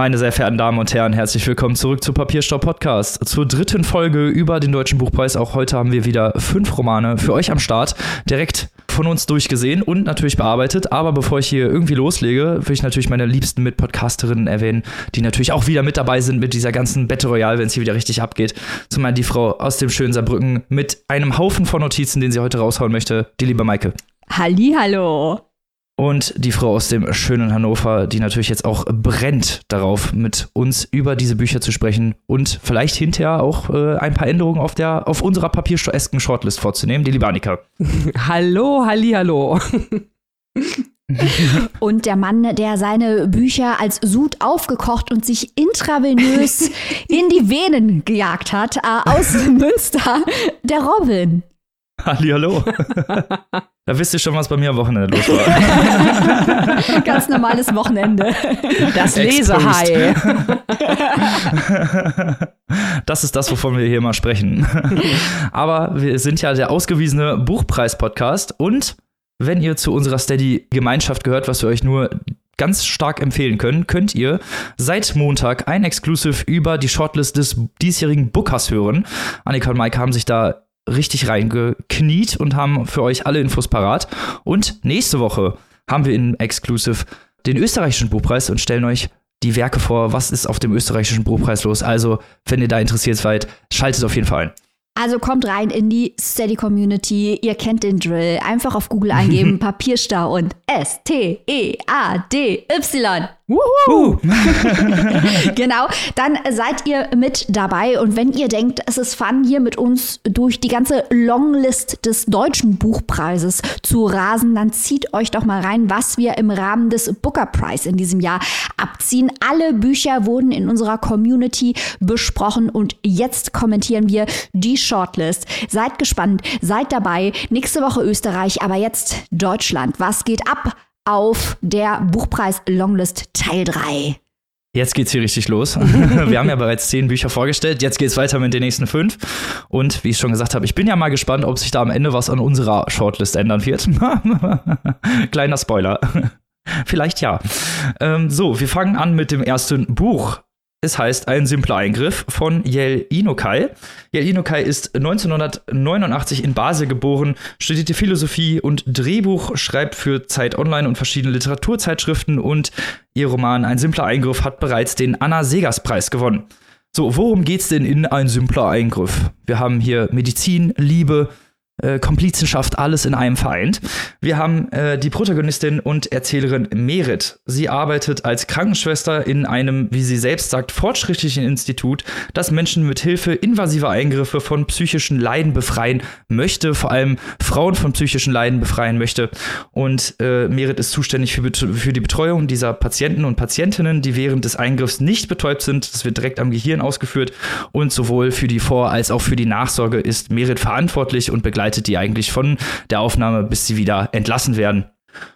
Meine sehr verehrten Damen und Herren, herzlich willkommen zurück zu Papierstau Podcast. Zur dritten Folge über den Deutschen Buchpreis. Auch heute haben wir wieder fünf Romane für euch am Start. Direkt von uns durchgesehen und natürlich bearbeitet. Aber bevor ich hier irgendwie loslege, will ich natürlich meine liebsten Mitpodcasterinnen erwähnen, die natürlich auch wieder mit dabei sind mit dieser ganzen Battle Royale, wenn es hier wieder richtig abgeht. Zum einen die Frau aus dem schönen Saarbrücken mit einem Haufen von Notizen, den sie heute raushauen möchte, die liebe Maike. Hallo. Und die Frau aus dem schönen Hannover, die natürlich jetzt auch brennt darauf, mit uns über diese Bücher zu sprechen und vielleicht hinterher auch äh, ein paar Änderungen auf, der, auf unserer papierstoesken Shortlist vorzunehmen, die liebe Annika. hallo, halli, hallo. Und der Mann, der seine Bücher als Sud aufgekocht und sich intravenös in die Venen gejagt hat, äh, aus Münster, der Robin. Hallihallo. Da wisst ihr schon, was bei mir am Wochenende los war. Ganz normales Wochenende. Das Lesehai. Das ist das, wovon wir hier mal sprechen. Aber wir sind ja der ausgewiesene Buchpreis-Podcast und wenn ihr zu unserer Steady-Gemeinschaft gehört, was wir euch nur ganz stark empfehlen können, könnt ihr seit Montag ein Exclusive über die Shortlist des diesjährigen Bookers hören. Annika und Mike haben sich da richtig reingekniet und haben für euch alle Infos parat. Und nächste Woche haben wir in Exclusive den österreichischen Buchpreis und stellen euch die Werke vor, was ist auf dem österreichischen Buchpreis los. Also, wenn ihr da interessiert seid, schaltet auf jeden Fall ein. Also kommt rein in die Steady Community. Ihr kennt den Drill. Einfach auf Google eingeben: Papierstau und S-T-E-A-D-Y. Wuhu. genau, dann seid ihr mit dabei. Und wenn ihr denkt, es ist fun, hier mit uns durch die ganze Longlist des Deutschen Buchpreises zu rasen, dann zieht euch doch mal rein, was wir im Rahmen des Booker Prize in diesem Jahr abziehen. Alle Bücher wurden in unserer Community besprochen und jetzt kommentieren wir die Shortlist. Seid gespannt, seid dabei. Nächste Woche Österreich, aber jetzt Deutschland. Was geht ab? Auf der Buchpreis Longlist Teil 3. Jetzt geht's hier richtig los. Wir haben ja bereits zehn Bücher vorgestellt. Jetzt geht's weiter mit den nächsten fünf. Und wie ich schon gesagt habe, ich bin ja mal gespannt, ob sich da am Ende was an unserer Shortlist ändern wird. Kleiner Spoiler. Vielleicht ja. Ähm, so, wir fangen an mit dem ersten Buch. Es heißt Ein simpler Eingriff von Yel Inokai. Yel Inokai ist 1989 in Basel geboren, studierte Philosophie und Drehbuch, schreibt für Zeit Online und verschiedene Literaturzeitschriften und ihr Roman Ein simpler Eingriff hat bereits den Anna Segers Preis gewonnen. So, worum geht's denn in Ein simpler Eingriff? Wir haben hier Medizin, Liebe, äh, Komplizenschaft, alles in einem vereint. Wir haben äh, die Protagonistin und Erzählerin Merit. Sie arbeitet als Krankenschwester in einem, wie sie selbst sagt, fortschrittlichen Institut, das Menschen mit Hilfe invasiver Eingriffe von psychischen Leiden befreien möchte, vor allem Frauen von psychischen Leiden befreien möchte. Und äh, Merit ist zuständig für, für die Betreuung dieser Patienten und Patientinnen, die während des Eingriffs nicht betäubt sind. Das wird direkt am Gehirn ausgeführt. Und sowohl für die Vor- als auch für die Nachsorge ist Merit verantwortlich und begleitet begleitet die eigentlich von der Aufnahme, bis sie wieder entlassen werden.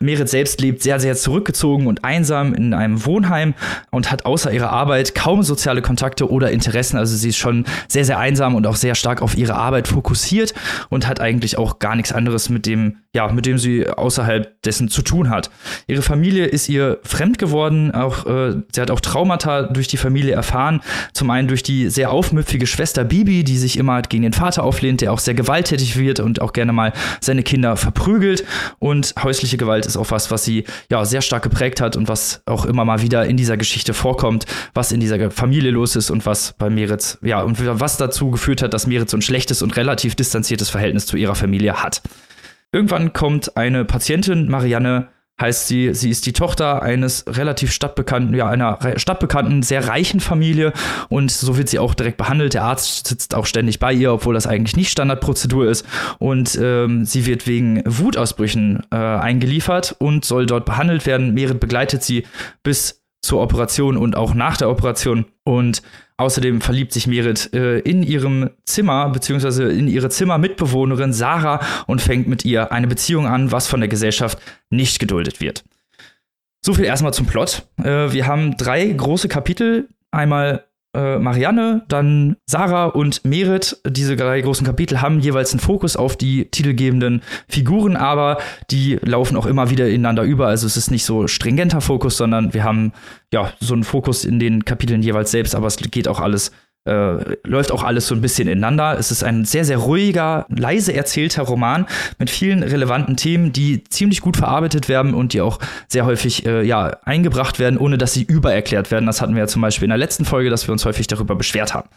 Merit selbst lebt sehr, sehr zurückgezogen und einsam in einem Wohnheim und hat außer ihrer Arbeit kaum soziale Kontakte oder Interessen. Also sie ist schon sehr, sehr einsam und auch sehr stark auf ihre Arbeit fokussiert und hat eigentlich auch gar nichts anderes mit dem, ja, mit dem sie außerhalb dessen zu tun hat. Ihre Familie ist ihr fremd geworden, auch, äh, sie hat auch Traumata durch die Familie erfahren. Zum einen durch die sehr aufmüpfige Schwester Bibi, die sich immer gegen den Vater auflehnt, der auch sehr gewalttätig wird und auch gerne mal seine Kinder verprügelt und häusliche Gewalt ist auch was, was sie ja sehr stark geprägt hat und was auch immer mal wieder in dieser Geschichte vorkommt, was in dieser Familie los ist und was bei Meritz, ja, und was dazu geführt hat, dass Meritz so ein schlechtes und relativ distanziertes Verhältnis zu ihrer Familie hat. Irgendwann kommt eine Patientin, Marianne, heißt sie, sie ist die Tochter eines relativ stadtbekannten, ja, einer stadtbekannten, sehr reichen Familie und so wird sie auch direkt behandelt. Der Arzt sitzt auch ständig bei ihr, obwohl das eigentlich nicht Standardprozedur ist und ähm, sie wird wegen Wutausbrüchen äh, eingeliefert und soll dort behandelt werden. Merit begleitet sie bis zur Operation und auch nach der Operation und Außerdem verliebt sich Merit äh, in ihrem Zimmer, beziehungsweise in ihre Zimmermitbewohnerin Sarah und fängt mit ihr eine Beziehung an, was von der Gesellschaft nicht geduldet wird. So viel erstmal zum Plot. Äh, wir haben drei große Kapitel. Einmal äh, Marianne, dann Sarah und Merit. Diese drei großen Kapitel haben jeweils einen Fokus auf die titelgebenden Figuren, aber die laufen auch immer wieder ineinander über. Also es ist nicht so stringenter Fokus, sondern wir haben ja so einen Fokus in den Kapiteln jeweils selbst, aber es geht auch alles äh, läuft auch alles so ein bisschen ineinander. Es ist ein sehr, sehr ruhiger, leise erzählter Roman mit vielen relevanten Themen, die ziemlich gut verarbeitet werden und die auch sehr häufig äh, ja, eingebracht werden, ohne dass sie übererklärt werden. Das hatten wir ja zum Beispiel in der letzten Folge, dass wir uns häufig darüber beschwert haben.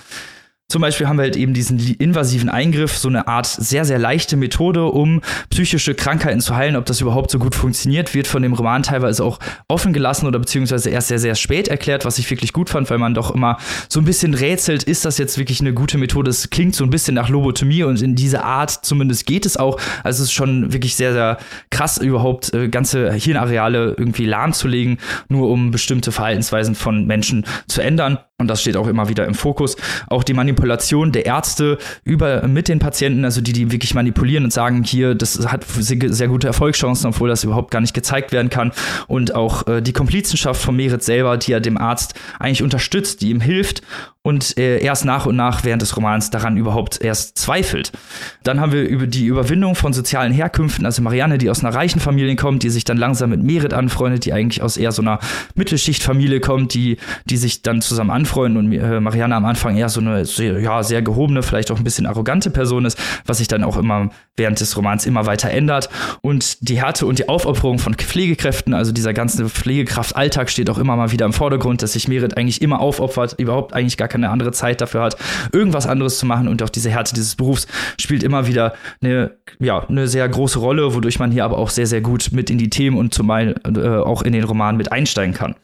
Zum Beispiel haben wir halt eben diesen invasiven Eingriff, so eine Art sehr, sehr leichte Methode, um psychische Krankheiten zu heilen. Ob das überhaupt so gut funktioniert, wird von dem Roman teilweise auch offen gelassen oder beziehungsweise erst sehr, sehr spät erklärt, was ich wirklich gut fand, weil man doch immer so ein bisschen rätselt, ist das jetzt wirklich eine gute Methode? Es klingt so ein bisschen nach Lobotomie und in diese Art zumindest geht es auch. Also es ist schon wirklich sehr, sehr krass, überhaupt äh, ganze Hirnareale irgendwie lahmzulegen, nur um bestimmte Verhaltensweisen von Menschen zu ändern. Und das steht auch immer wieder im Fokus. Auch die Manipulation der Ärzte über mit den Patienten, also die, die wirklich manipulieren und sagen, hier, das hat sehr gute Erfolgschancen, obwohl das überhaupt gar nicht gezeigt werden kann. Und auch äh, die Komplizenschaft von Merit selber, die ja dem Arzt eigentlich unterstützt, die ihm hilft und äh, erst nach und nach während des Romans daran überhaupt erst zweifelt. Dann haben wir über die Überwindung von sozialen Herkünften, also Marianne, die aus einer reichen Familie kommt, die sich dann langsam mit Merit anfreundet, die eigentlich aus eher so einer Mittelschichtfamilie kommt, die, die sich dann zusammen anfreunden und äh, Marianne am Anfang eher so eine sehr, ja, sehr gehobene, vielleicht auch ein bisschen arrogante Person ist, was sich dann auch immer während des Romans immer weiter ändert. Und die Härte und die Aufopferung von Pflegekräften, also dieser ganze Pflegekraft-Alltag steht auch immer mal wieder im Vordergrund, dass sich Merit eigentlich immer aufopfert, überhaupt eigentlich gar keine keine andere Zeit dafür hat, irgendwas anderes zu machen. Und auch diese Härte dieses Berufs spielt immer wieder eine, ja, eine sehr große Rolle, wodurch man hier aber auch sehr, sehr gut mit in die Themen und zumal äh, auch in den Roman mit einsteigen kann.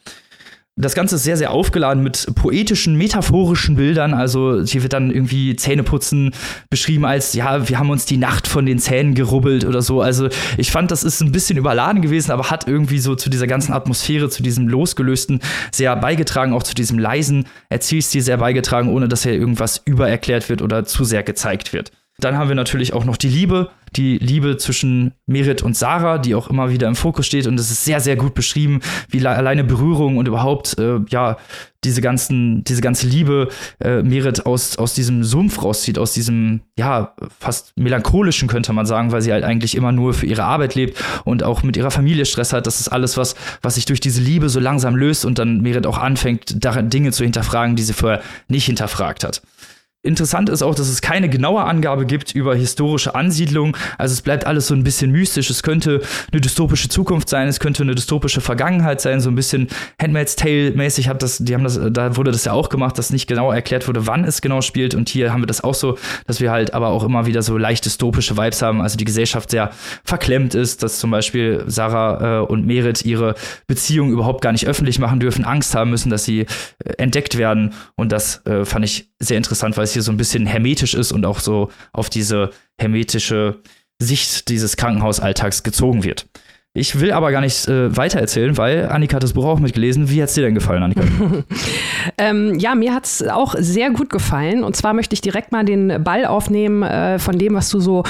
Das Ganze ist sehr, sehr aufgeladen mit poetischen, metaphorischen Bildern. Also hier wird dann irgendwie Zähneputzen beschrieben als, ja, wir haben uns die Nacht von den Zähnen gerubbelt oder so. Also ich fand, das ist ein bisschen überladen gewesen, aber hat irgendwie so zu dieser ganzen Atmosphäre, zu diesem Losgelösten sehr beigetragen, auch zu diesem leisen Erzählstil sehr beigetragen, ohne dass hier irgendwas übererklärt wird oder zu sehr gezeigt wird. Dann haben wir natürlich auch noch die Liebe, die Liebe zwischen Merit und Sarah, die auch immer wieder im Fokus steht und es ist sehr, sehr gut beschrieben, wie alleine Berührung und überhaupt, äh, ja, diese ganzen, diese ganze Liebe äh, Merit aus, aus diesem Sumpf rauszieht, aus diesem, ja, fast melancholischen könnte man sagen, weil sie halt eigentlich immer nur für ihre Arbeit lebt und auch mit ihrer Familie Stress hat. Das ist alles was, was sich durch diese Liebe so langsam löst und dann Merit auch anfängt, daran Dinge zu hinterfragen, die sie vorher nicht hinterfragt hat. Interessant ist auch, dass es keine genaue Angabe gibt über historische Ansiedlung. Also es bleibt alles so ein bisschen mystisch. Es könnte eine dystopische Zukunft sein, es könnte eine dystopische Vergangenheit sein, so ein bisschen Handmaid's Tale mäßig hat das, die haben das, da wurde das ja auch gemacht, dass nicht genau erklärt wurde, wann es genau spielt. Und hier haben wir das auch so, dass wir halt aber auch immer wieder so leicht dystopische Vibes haben. Also die Gesellschaft sehr verklemmt ist, dass zum Beispiel Sarah äh, und Merit ihre Beziehung überhaupt gar nicht öffentlich machen dürfen, Angst haben müssen, dass sie äh, entdeckt werden. Und das äh, fand ich sehr interessant, weil es hier so ein bisschen hermetisch ist und auch so auf diese hermetische Sicht dieses Krankenhausalltags gezogen wird. Ich will aber gar nicht äh, weiter erzählen, weil Annika hat das Buch auch mitgelesen. Wie hat es dir denn gefallen, Annika? ähm, ja, mir hat es auch sehr gut gefallen. Und zwar möchte ich direkt mal den Ball aufnehmen äh, von dem, was du so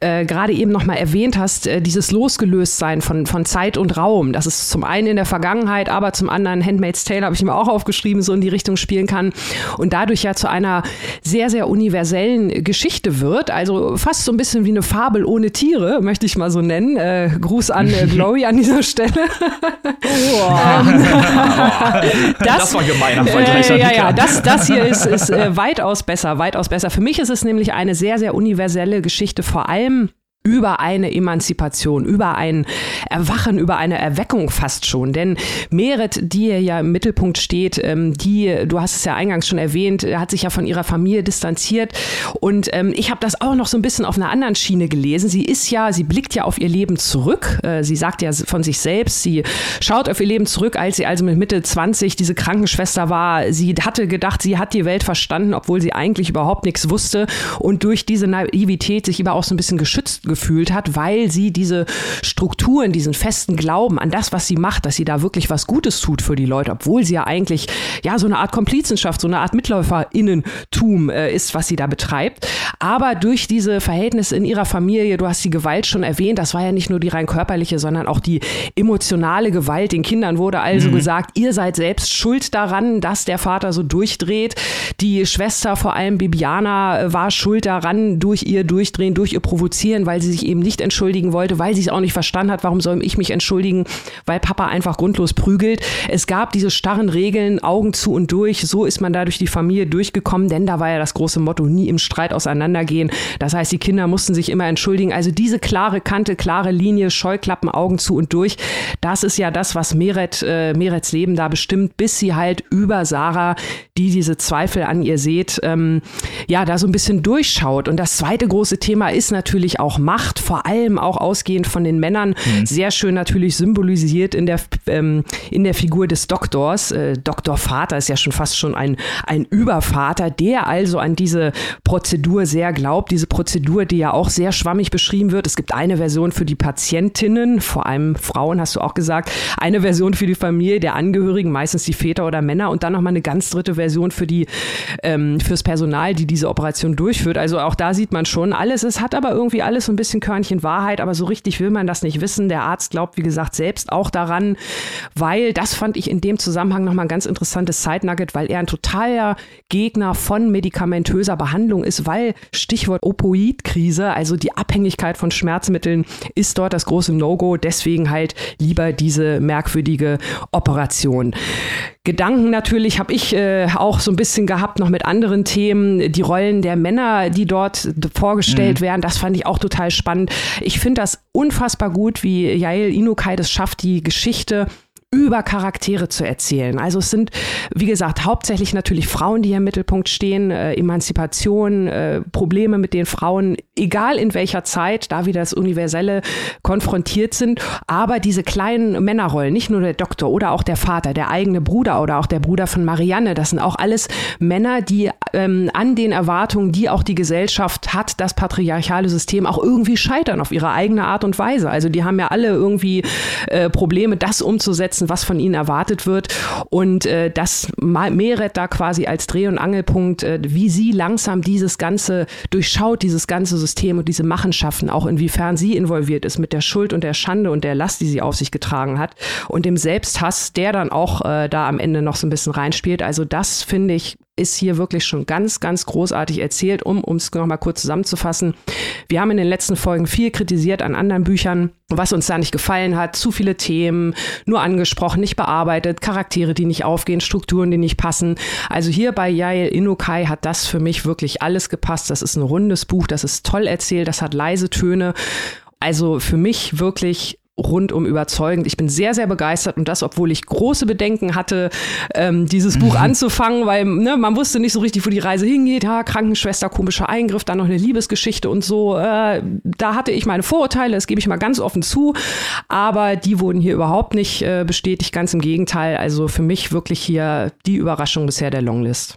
äh, gerade eben noch mal erwähnt hast, äh, dieses Losgelöstsein von, von Zeit und Raum. Das ist zum einen in der Vergangenheit, aber zum anderen Handmaid's Tale habe ich mir auch aufgeschrieben, so in die Richtung spielen kann. Und dadurch ja zu einer sehr, sehr universellen Geschichte wird. Also fast so ein bisschen wie eine Fabel ohne Tiere, möchte ich mal so nennen. Äh, Gruß an äh, Glory an dieser Stelle. Oh. das, das, war gemeiner Vergleich. Äh, ja, ja, das, das hier ist, ist äh, weitaus besser, weitaus besser. Für mich ist es nämlich eine sehr, sehr universelle Geschichte, vor allem über eine Emanzipation, über ein Erwachen, über eine Erweckung fast schon. Denn Merit, die ja im Mittelpunkt steht, ähm, die, du hast es ja eingangs schon erwähnt, hat sich ja von ihrer Familie distanziert. Und ähm, ich habe das auch noch so ein bisschen auf einer anderen Schiene gelesen. Sie ist ja, sie blickt ja auf ihr Leben zurück. Äh, sie sagt ja von sich selbst, sie schaut auf ihr Leben zurück, als sie also mit Mitte 20 diese Krankenschwester war. Sie hatte gedacht, sie hat die Welt verstanden, obwohl sie eigentlich überhaupt nichts wusste und durch diese Naivität sich aber auch so ein bisschen geschützt gefühlt hat, weil sie diese Strukturen, diesen festen Glauben an das, was sie macht, dass sie da wirklich was Gutes tut für die Leute, obwohl sie ja eigentlich ja so eine Art Komplizenschaft, so eine Art Mitläuferinnentum äh, ist, was sie da betreibt. Aber durch diese Verhältnisse in ihrer Familie, du hast die Gewalt schon erwähnt, das war ja nicht nur die rein körperliche, sondern auch die emotionale Gewalt. Den Kindern wurde also mhm. gesagt, ihr seid selbst schuld daran, dass der Vater so durchdreht. Die Schwester, vor allem Bibiana, war schuld daran, durch ihr Durchdrehen, durch ihr Provozieren, weil sie sich eben nicht entschuldigen wollte, weil sie es auch nicht verstanden hat, warum soll ich mich entschuldigen, weil Papa einfach grundlos prügelt. Es gab diese starren Regeln, Augen zu und durch. So ist man da durch die Familie durchgekommen, denn da war ja das große Motto, nie im Streit auseinandergehen. Das heißt, die Kinder mussten sich immer entschuldigen. Also diese klare Kante, klare Linie, Scheuklappen, Augen zu und durch, das ist ja das, was Meret, äh, Merets Leben da bestimmt, bis sie halt über Sarah, die diese Zweifel an ihr seht, ähm, ja, da so ein bisschen durchschaut. Und das zweite große Thema ist natürlich auch Macht, vor allem auch ausgehend von den Männern. Mhm. Sehr schön natürlich symbolisiert in der, ähm, in der Figur des Doktors. Äh, Doktor Vater ist ja schon fast schon ein, ein Übervater, der also an diese Prozedur sehr glaubt. Diese Prozedur, die ja auch sehr schwammig beschrieben wird. Es gibt eine Version für die Patientinnen, vor allem Frauen, hast du auch gesagt. Eine Version für die Familie der Angehörigen, meistens die Väter oder Männer. Und dann nochmal eine ganz dritte Version für die, ähm, fürs Personal, die diese Operation durchführt. Also auch da sieht man schon, alles, es hat aber irgendwie alles ein bisschen Körnchen Wahrheit, aber so richtig will man das nicht wissen. Der Arzt glaubt, wie gesagt, selbst auch daran, weil das fand ich in dem Zusammenhang nochmal ein ganz interessantes Side-Nugget, weil er ein totaler Gegner von medikamentöser Behandlung ist, weil Stichwort Opoidkrise, also die Abhängigkeit von Schmerzmitteln, ist dort das große No-Go. Deswegen halt lieber diese merkwürdige Operation. Gedanken natürlich habe ich äh, auch so ein bisschen gehabt, noch mit anderen Themen. Die Rollen der Männer, die dort vorgestellt mhm. werden, das fand ich auch total spannend. Ich finde das unfassbar gut, wie Yael Inukai das schafft, die Geschichte über Charaktere zu erzählen. Also es sind, wie gesagt, hauptsächlich natürlich Frauen, die hier im Mittelpunkt stehen, äh, Emanzipation, äh, Probleme mit den Frauen, egal in welcher Zeit, da wieder das Universelle konfrontiert sind, aber diese kleinen Männerrollen, nicht nur der Doktor oder auch der Vater, der eigene Bruder oder auch der Bruder von Marianne, das sind auch alles Männer, die ähm, an den Erwartungen, die auch die Gesellschaft hat, das patriarchale System auch irgendwie scheitern auf ihre eigene Art und Weise. Also die haben ja alle irgendwie äh, Probleme, das umzusetzen, umsetzen, was von ihnen erwartet wird. Und äh, das Meret da quasi als Dreh- und Angelpunkt, äh, wie sie langsam dieses Ganze durchschaut, dieses ganze System und diese Machenschaften, auch inwiefern sie involviert ist mit der Schuld und der Schande und der Last, die sie auf sich getragen hat und dem Selbsthass, der dann auch äh, da am Ende noch so ein bisschen reinspielt. Also das finde ich ist hier wirklich schon ganz, ganz großartig erzählt, um es nochmal kurz zusammenzufassen. Wir haben in den letzten Folgen viel kritisiert an anderen Büchern, was uns da nicht gefallen hat. Zu viele Themen, nur angesprochen, nicht bearbeitet, Charaktere, die nicht aufgehen, Strukturen, die nicht passen. Also hier bei Yael Inukai hat das für mich wirklich alles gepasst. Das ist ein rundes Buch, das ist toll erzählt, das hat leise Töne. Also für mich wirklich rundum überzeugend. Ich bin sehr, sehr begeistert und das, obwohl ich große Bedenken hatte, ähm, dieses Buch mhm. anzufangen, weil ne, man wusste nicht so richtig, wo die Reise hingeht. Ja, Krankenschwester, komischer Eingriff, dann noch eine Liebesgeschichte und so. Äh, da hatte ich meine Vorurteile, das gebe ich mal ganz offen zu, aber die wurden hier überhaupt nicht äh, bestätigt, ganz im Gegenteil. Also für mich wirklich hier die Überraschung bisher der Longlist.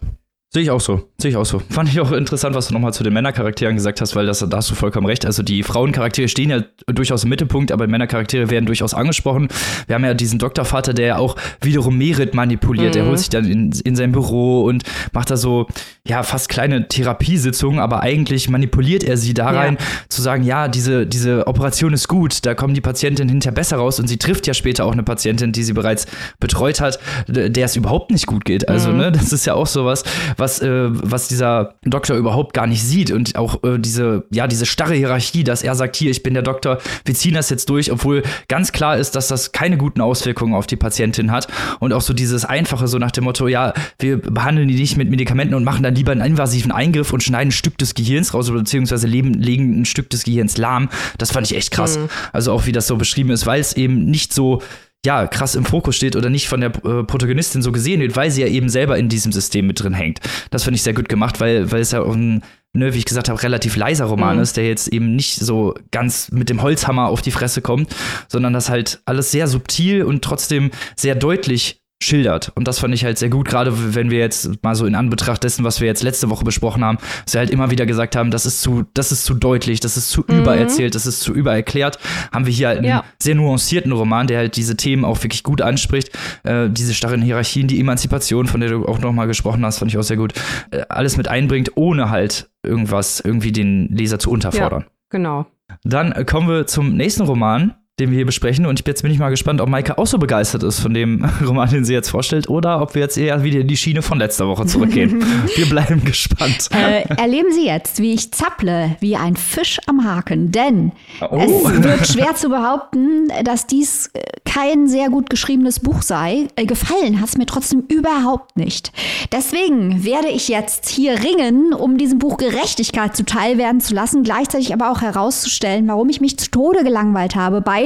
Sehe ich auch so, sehe ich auch so. Fand ich auch interessant, was du nochmal zu den Männercharakteren gesagt hast, weil das, da hast du vollkommen recht. Also die Frauencharaktere stehen ja durchaus im Mittelpunkt, aber Männercharaktere werden durchaus angesprochen. Wir haben ja diesen Doktorvater, der ja auch wiederum Merit manipuliert. Mhm. Er holt sich dann in, in sein Büro und macht da so, ja, fast kleine Therapiesitzungen, aber eigentlich manipuliert er sie da rein, ja. zu sagen, ja, diese, diese Operation ist gut, da kommen die Patientinnen hinterher besser raus und sie trifft ja später auch eine Patientin, die sie bereits betreut hat, der es überhaupt nicht gut geht. Also, mhm. ne, das ist ja auch sowas, was was, äh, was dieser Doktor überhaupt gar nicht sieht und auch äh, diese, ja, diese starre Hierarchie, dass er sagt, hier, ich bin der Doktor, wir ziehen das jetzt durch, obwohl ganz klar ist, dass das keine guten Auswirkungen auf die Patientin hat und auch so dieses Einfache, so nach dem Motto, ja, wir behandeln die nicht mit Medikamenten und machen dann lieber einen invasiven Eingriff und schneiden ein Stück des Gehirns raus oder beziehungsweise leben, legen ein Stück des Gehirns lahm. Das fand ich echt krass. Mhm. Also auch wie das so beschrieben ist, weil es eben nicht so ja, krass im Fokus steht oder nicht von der äh, Protagonistin so gesehen wird, weil sie ja eben selber in diesem System mit drin hängt. Das finde ich sehr gut gemacht, weil, weil es ja auch ein, ne, wie ich gesagt habe, relativ leiser Roman mhm. ist, der jetzt eben nicht so ganz mit dem Holzhammer auf die Fresse kommt, sondern das halt alles sehr subtil und trotzdem sehr deutlich schildert. Und das fand ich halt sehr gut, gerade wenn wir jetzt mal so in Anbetracht dessen, was wir jetzt letzte Woche besprochen haben, dass wir halt immer wieder gesagt haben, das ist zu, das ist zu deutlich, das ist zu mhm. übererzählt, das ist zu übererklärt, haben wir hier halt einen ja. sehr nuancierten Roman, der halt diese Themen auch wirklich gut anspricht. Äh, diese starren Hierarchien, die Emanzipation, von der du auch nochmal gesprochen hast, fand ich auch sehr gut. Äh, alles mit einbringt, ohne halt irgendwas, irgendwie den Leser zu unterfordern. Ja, genau. Dann kommen wir zum nächsten Roman, den wir hier besprechen. Und jetzt bin ich mal gespannt, ob Maike auch so begeistert ist von dem Roman, den sie jetzt vorstellt, oder ob wir jetzt eher wieder in die Schiene von letzter Woche zurückgehen. wir bleiben gespannt. Äh, erleben Sie jetzt, wie ich zapple, wie ein Fisch am Haken. Denn oh. es wird schwer zu behaupten, dass dies äh, kein sehr gut geschriebenes Buch sei. Äh, gefallen hat es mir trotzdem überhaupt nicht. Deswegen werde ich jetzt hier ringen, um diesem Buch Gerechtigkeit zuteilwerden zu lassen, gleichzeitig aber auch herauszustellen, warum ich mich zu Tode gelangweilt habe bei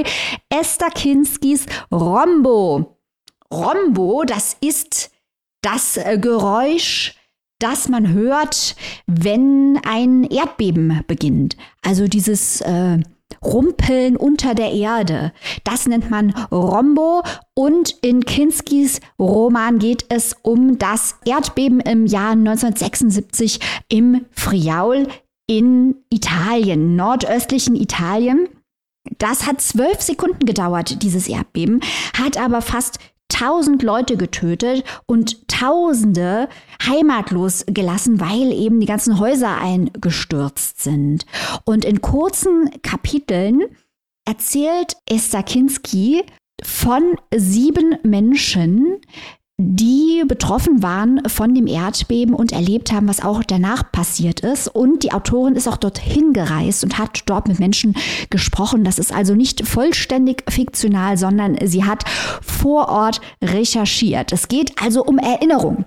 Esther Kinskis Rombo. Rombo, das ist das äh, Geräusch, das man hört, wenn ein Erdbeben beginnt. Also dieses äh, Rumpeln unter der Erde. Das nennt man Rombo. Und in Kinskis Roman geht es um das Erdbeben im Jahr 1976 im Friaul in Italien, nordöstlichen Italien. Das hat zwölf Sekunden gedauert, dieses Erdbeben, hat aber fast 1000 Leute getötet und Tausende heimatlos gelassen, weil eben die ganzen Häuser eingestürzt sind. Und in kurzen Kapiteln erzählt Esther Kinski von sieben Menschen, die betroffen waren von dem Erdbeben und erlebt haben, was auch danach passiert ist. Und die Autorin ist auch dorthin gereist und hat dort mit Menschen gesprochen. Das ist also nicht vollständig fiktional, sondern sie hat vor Ort recherchiert. Es geht also um Erinnerung.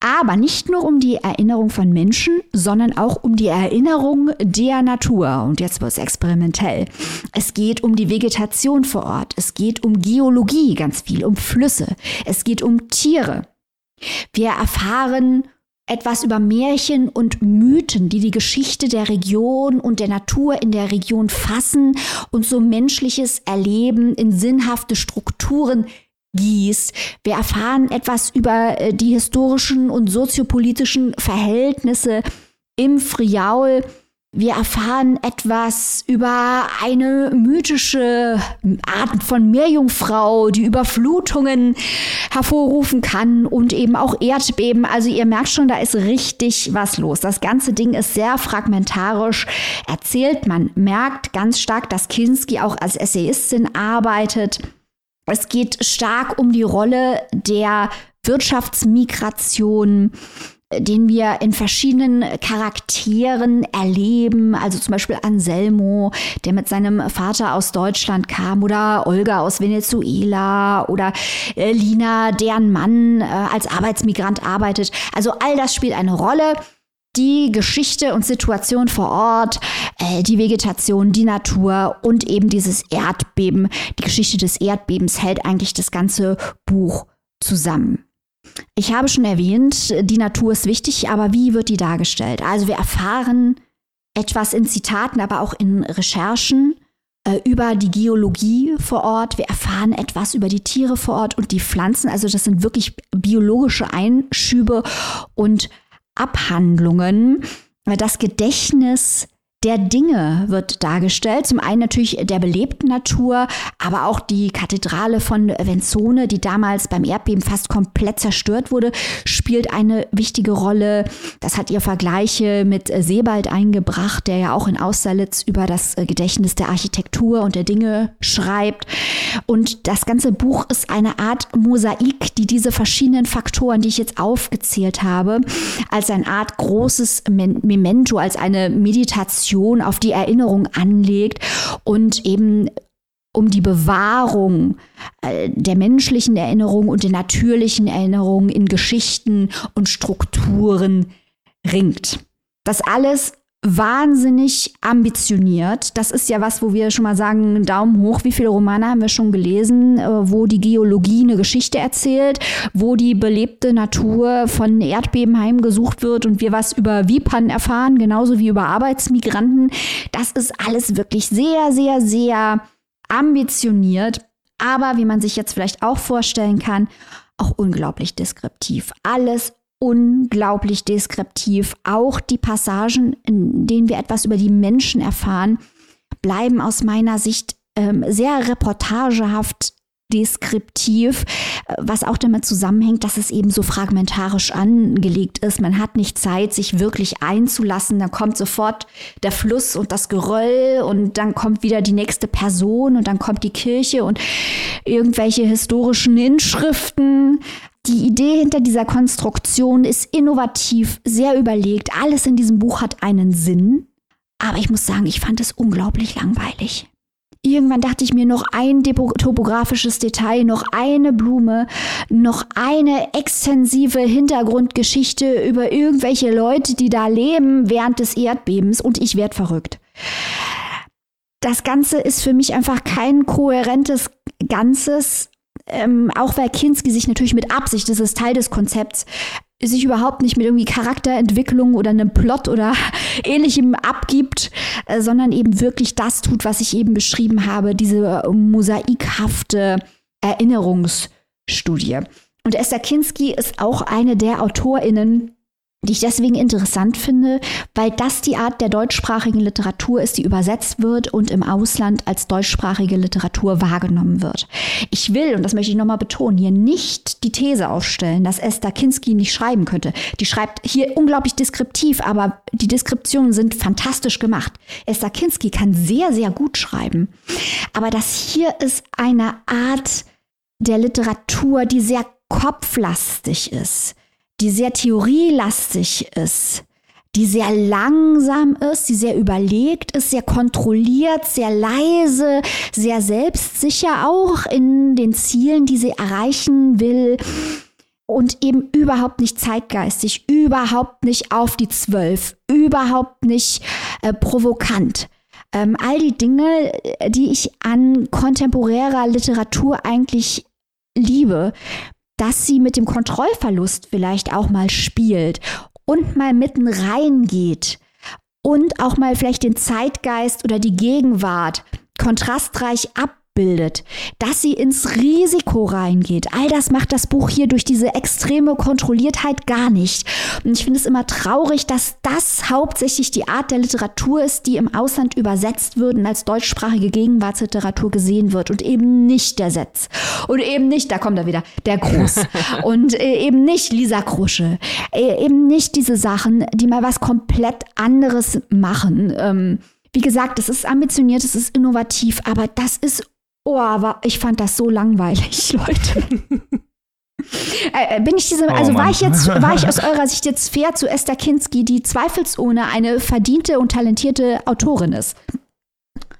Aber nicht nur um die Erinnerung von Menschen, sondern auch um die Erinnerung der Natur. Und jetzt wird es experimentell. Es geht um die Vegetation vor Ort. Es geht um Geologie ganz viel, um Flüsse. Es geht um Tiere. Wir erfahren etwas über Märchen und Mythen, die die Geschichte der Region und der Natur in der Region fassen und so menschliches Erleben in sinnhafte Strukturen gießt. Wir erfahren etwas über äh, die historischen und soziopolitischen Verhältnisse im Friaul. Wir erfahren etwas über eine mythische Art von Meerjungfrau, die Überflutungen hervorrufen kann und eben auch Erdbeben. Also ihr merkt schon, da ist richtig was los. Das ganze Ding ist sehr fragmentarisch erzählt. Man merkt ganz stark, dass Kinski auch als Essayistin arbeitet. Es geht stark um die Rolle der Wirtschaftsmigration, den wir in verschiedenen Charakteren erleben, also zum Beispiel Anselmo, der mit seinem Vater aus Deutschland kam, oder Olga aus Venezuela, oder äh, Lina, deren Mann äh, als Arbeitsmigrant arbeitet. Also all das spielt eine Rolle die Geschichte und Situation vor Ort, äh, die Vegetation, die Natur und eben dieses Erdbeben, die Geschichte des Erdbebens hält eigentlich das ganze Buch zusammen. Ich habe schon erwähnt, die Natur ist wichtig, aber wie wird die dargestellt? Also wir erfahren etwas in Zitaten, aber auch in Recherchen äh, über die Geologie vor Ort. Wir erfahren etwas über die Tiere vor Ort und die Pflanzen. Also das sind wirklich biologische Einschübe und Abhandlungen das Gedächtnis der Dinge wird dargestellt. Zum einen natürlich der belebten Natur, aber auch die Kathedrale von Venzone, die damals beim Erdbeben fast komplett zerstört wurde, spielt eine wichtige Rolle. Das hat ihr Vergleiche mit Sebald eingebracht, der ja auch in Austerlitz über das Gedächtnis der Architektur und der Dinge schreibt. Und das ganze Buch ist eine Art Mosaik, die diese verschiedenen Faktoren, die ich jetzt aufgezählt habe, als eine Art großes Memento, als eine Meditation Meditation auf die Erinnerung anlegt und eben um die Bewahrung äh, der menschlichen Erinnerung und der natürlichen Erinnerung in Geschichten und Strukturen ringt. Das alles wahnsinnig ambitioniert. Das ist ja was, wo wir schon mal sagen, Daumen hoch, wie viele Romane haben wir schon gelesen, äh, wo die Geologie eine Geschichte erzählt, wo die belebte Natur von Erdbeben heimgesucht wird und wir was über Vipan erfahren, genauso wie über Arbeitsmigranten. Das ist alles wirklich sehr, sehr, sehr ambitioniert. Aber wie man sich jetzt vielleicht auch vorstellen kann, auch unglaublich deskriptiv. Alles unglaublich deskriptiv. Auch die Passagen, in denen wir etwas über die Menschen erfahren, bleiben aus meiner Sicht ähm, sehr reportagehaft deskriptiv, was auch damit zusammenhängt, dass es eben so fragmentarisch angelegt ist. Man hat nicht Zeit, sich wirklich einzulassen. Dann kommt sofort der Fluss und das Geröll und dann kommt wieder die nächste Person und dann kommt die Kirche und irgendwelche historischen Inschriften. Die Idee hinter dieser Konstruktion ist innovativ, sehr überlegt. Alles in diesem Buch hat einen Sinn. Aber ich muss sagen, ich fand es unglaublich langweilig. Irgendwann dachte ich mir noch ein topografisches Detail, noch eine Blume, noch eine extensive Hintergrundgeschichte über irgendwelche Leute, die da leben während des Erdbebens und ich werde verrückt. Das Ganze ist für mich einfach kein kohärentes Ganzes, ähm, auch weil Kinski sich natürlich mit Absicht, das ist Teil des Konzepts, sich überhaupt nicht mit irgendwie Charakterentwicklung oder einem Plot oder ähnlichem abgibt, äh, sondern eben wirklich das tut, was ich eben beschrieben habe, diese mosaikhafte Erinnerungsstudie. Und Esther Kinski ist auch eine der AutorInnen, die ich deswegen interessant finde, weil das die Art der deutschsprachigen Literatur ist, die übersetzt wird und im Ausland als deutschsprachige Literatur wahrgenommen wird. Ich will, und das möchte ich nochmal betonen, hier nicht die These aufstellen, dass Esther Kinski nicht schreiben könnte. Die schreibt hier unglaublich deskriptiv, aber die Deskriptionen sind fantastisch gemacht. Esther Kinski kann sehr, sehr gut schreiben. Aber das hier ist eine Art der Literatur, die sehr kopflastig ist die sehr theorielastig ist, die sehr langsam ist, die sehr überlegt ist, sehr kontrolliert, sehr leise, sehr selbstsicher auch in den Zielen, die sie erreichen will und eben überhaupt nicht zeitgeistig, überhaupt nicht auf die Zwölf, überhaupt nicht äh, provokant. Ähm, all die Dinge, die ich an kontemporärer Literatur eigentlich liebe, dass sie mit dem Kontrollverlust vielleicht auch mal spielt und mal mitten reingeht und auch mal vielleicht den Zeitgeist oder die Gegenwart kontrastreich ab bildet, dass sie ins Risiko reingeht. All das macht das Buch hier durch diese extreme Kontrolliertheit gar nicht. Und ich finde es immer traurig, dass das hauptsächlich die Art der Literatur ist, die im Ausland übersetzt wird und als deutschsprachige Gegenwartsliteratur gesehen wird und eben nicht der Setz. Und eben nicht, da kommt er wieder, der Groß. und äh, eben nicht Lisa Krusche. Äh, eben nicht diese Sachen, die mal was komplett anderes machen. Ähm, wie gesagt, es ist ambitioniert, es ist innovativ, aber das ist Oh, aber ich fand das so langweilig, Leute. Äh, äh, bin ich diese, oh, also war ich jetzt, war ich aus eurer Sicht jetzt fair zu Esther Kinski, die zweifelsohne eine verdiente und talentierte Autorin ist?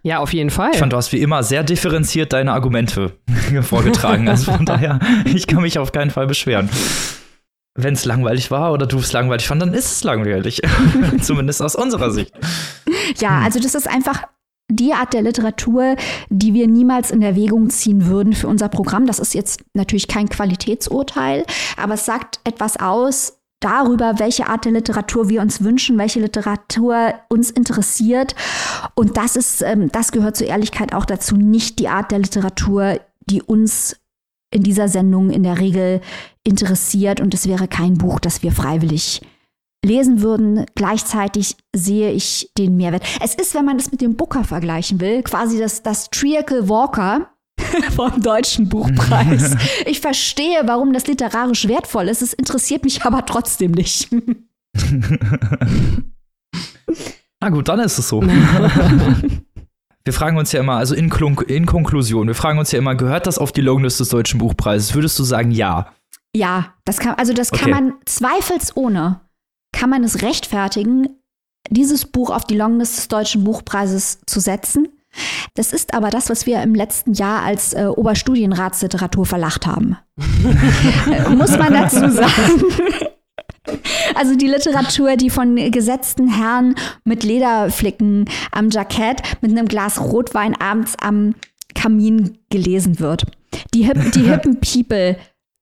Ja, auf jeden Fall. Ich fand, du hast wie immer sehr differenziert deine Argumente vorgetragen. Also von daher, ich kann mich auf keinen Fall beschweren. Wenn es langweilig war oder du es langweilig fand, dann ist es langweilig. Zumindest aus unserer Sicht. Ja, also das ist einfach die Art der Literatur, die wir niemals in Erwägung ziehen würden für unser Programm. Das ist jetzt natürlich kein Qualitätsurteil, aber es sagt etwas aus darüber, welche Art der Literatur wir uns wünschen, welche Literatur uns interessiert. Und das ist, ähm, das gehört zur Ehrlichkeit auch dazu, nicht die Art der Literatur, die uns in dieser Sendung in der Regel interessiert. Und es wäre kein Buch, das wir freiwillig lesen würden. Gleichzeitig sehe ich den Mehrwert. Es ist, wenn man das mit dem Booker vergleichen will, quasi das, das Triacle Walker vom Deutschen Buchpreis. Ich verstehe, warum das literarisch wertvoll ist. Es interessiert mich aber trotzdem nicht. Na gut, dann ist es so. Wir fragen uns ja immer, also in, in, Konklusion, wir fragen uns ja immer, gehört das auf die Longlist des Deutschen Buchpreises? Würdest du sagen, ja? Ja, das kann, also das okay. kann man zweifelsohne kann man es rechtfertigen, dieses Buch auf die Longlist des Deutschen Buchpreises zu setzen. Das ist aber das, was wir im letzten Jahr als äh, Oberstudienratsliteratur verlacht haben. Muss man dazu sagen. Also die Literatur, die von gesetzten Herren mit Lederflicken am Jackett mit einem Glas Rotwein abends am Kamin gelesen wird. Die, hip, die hippen People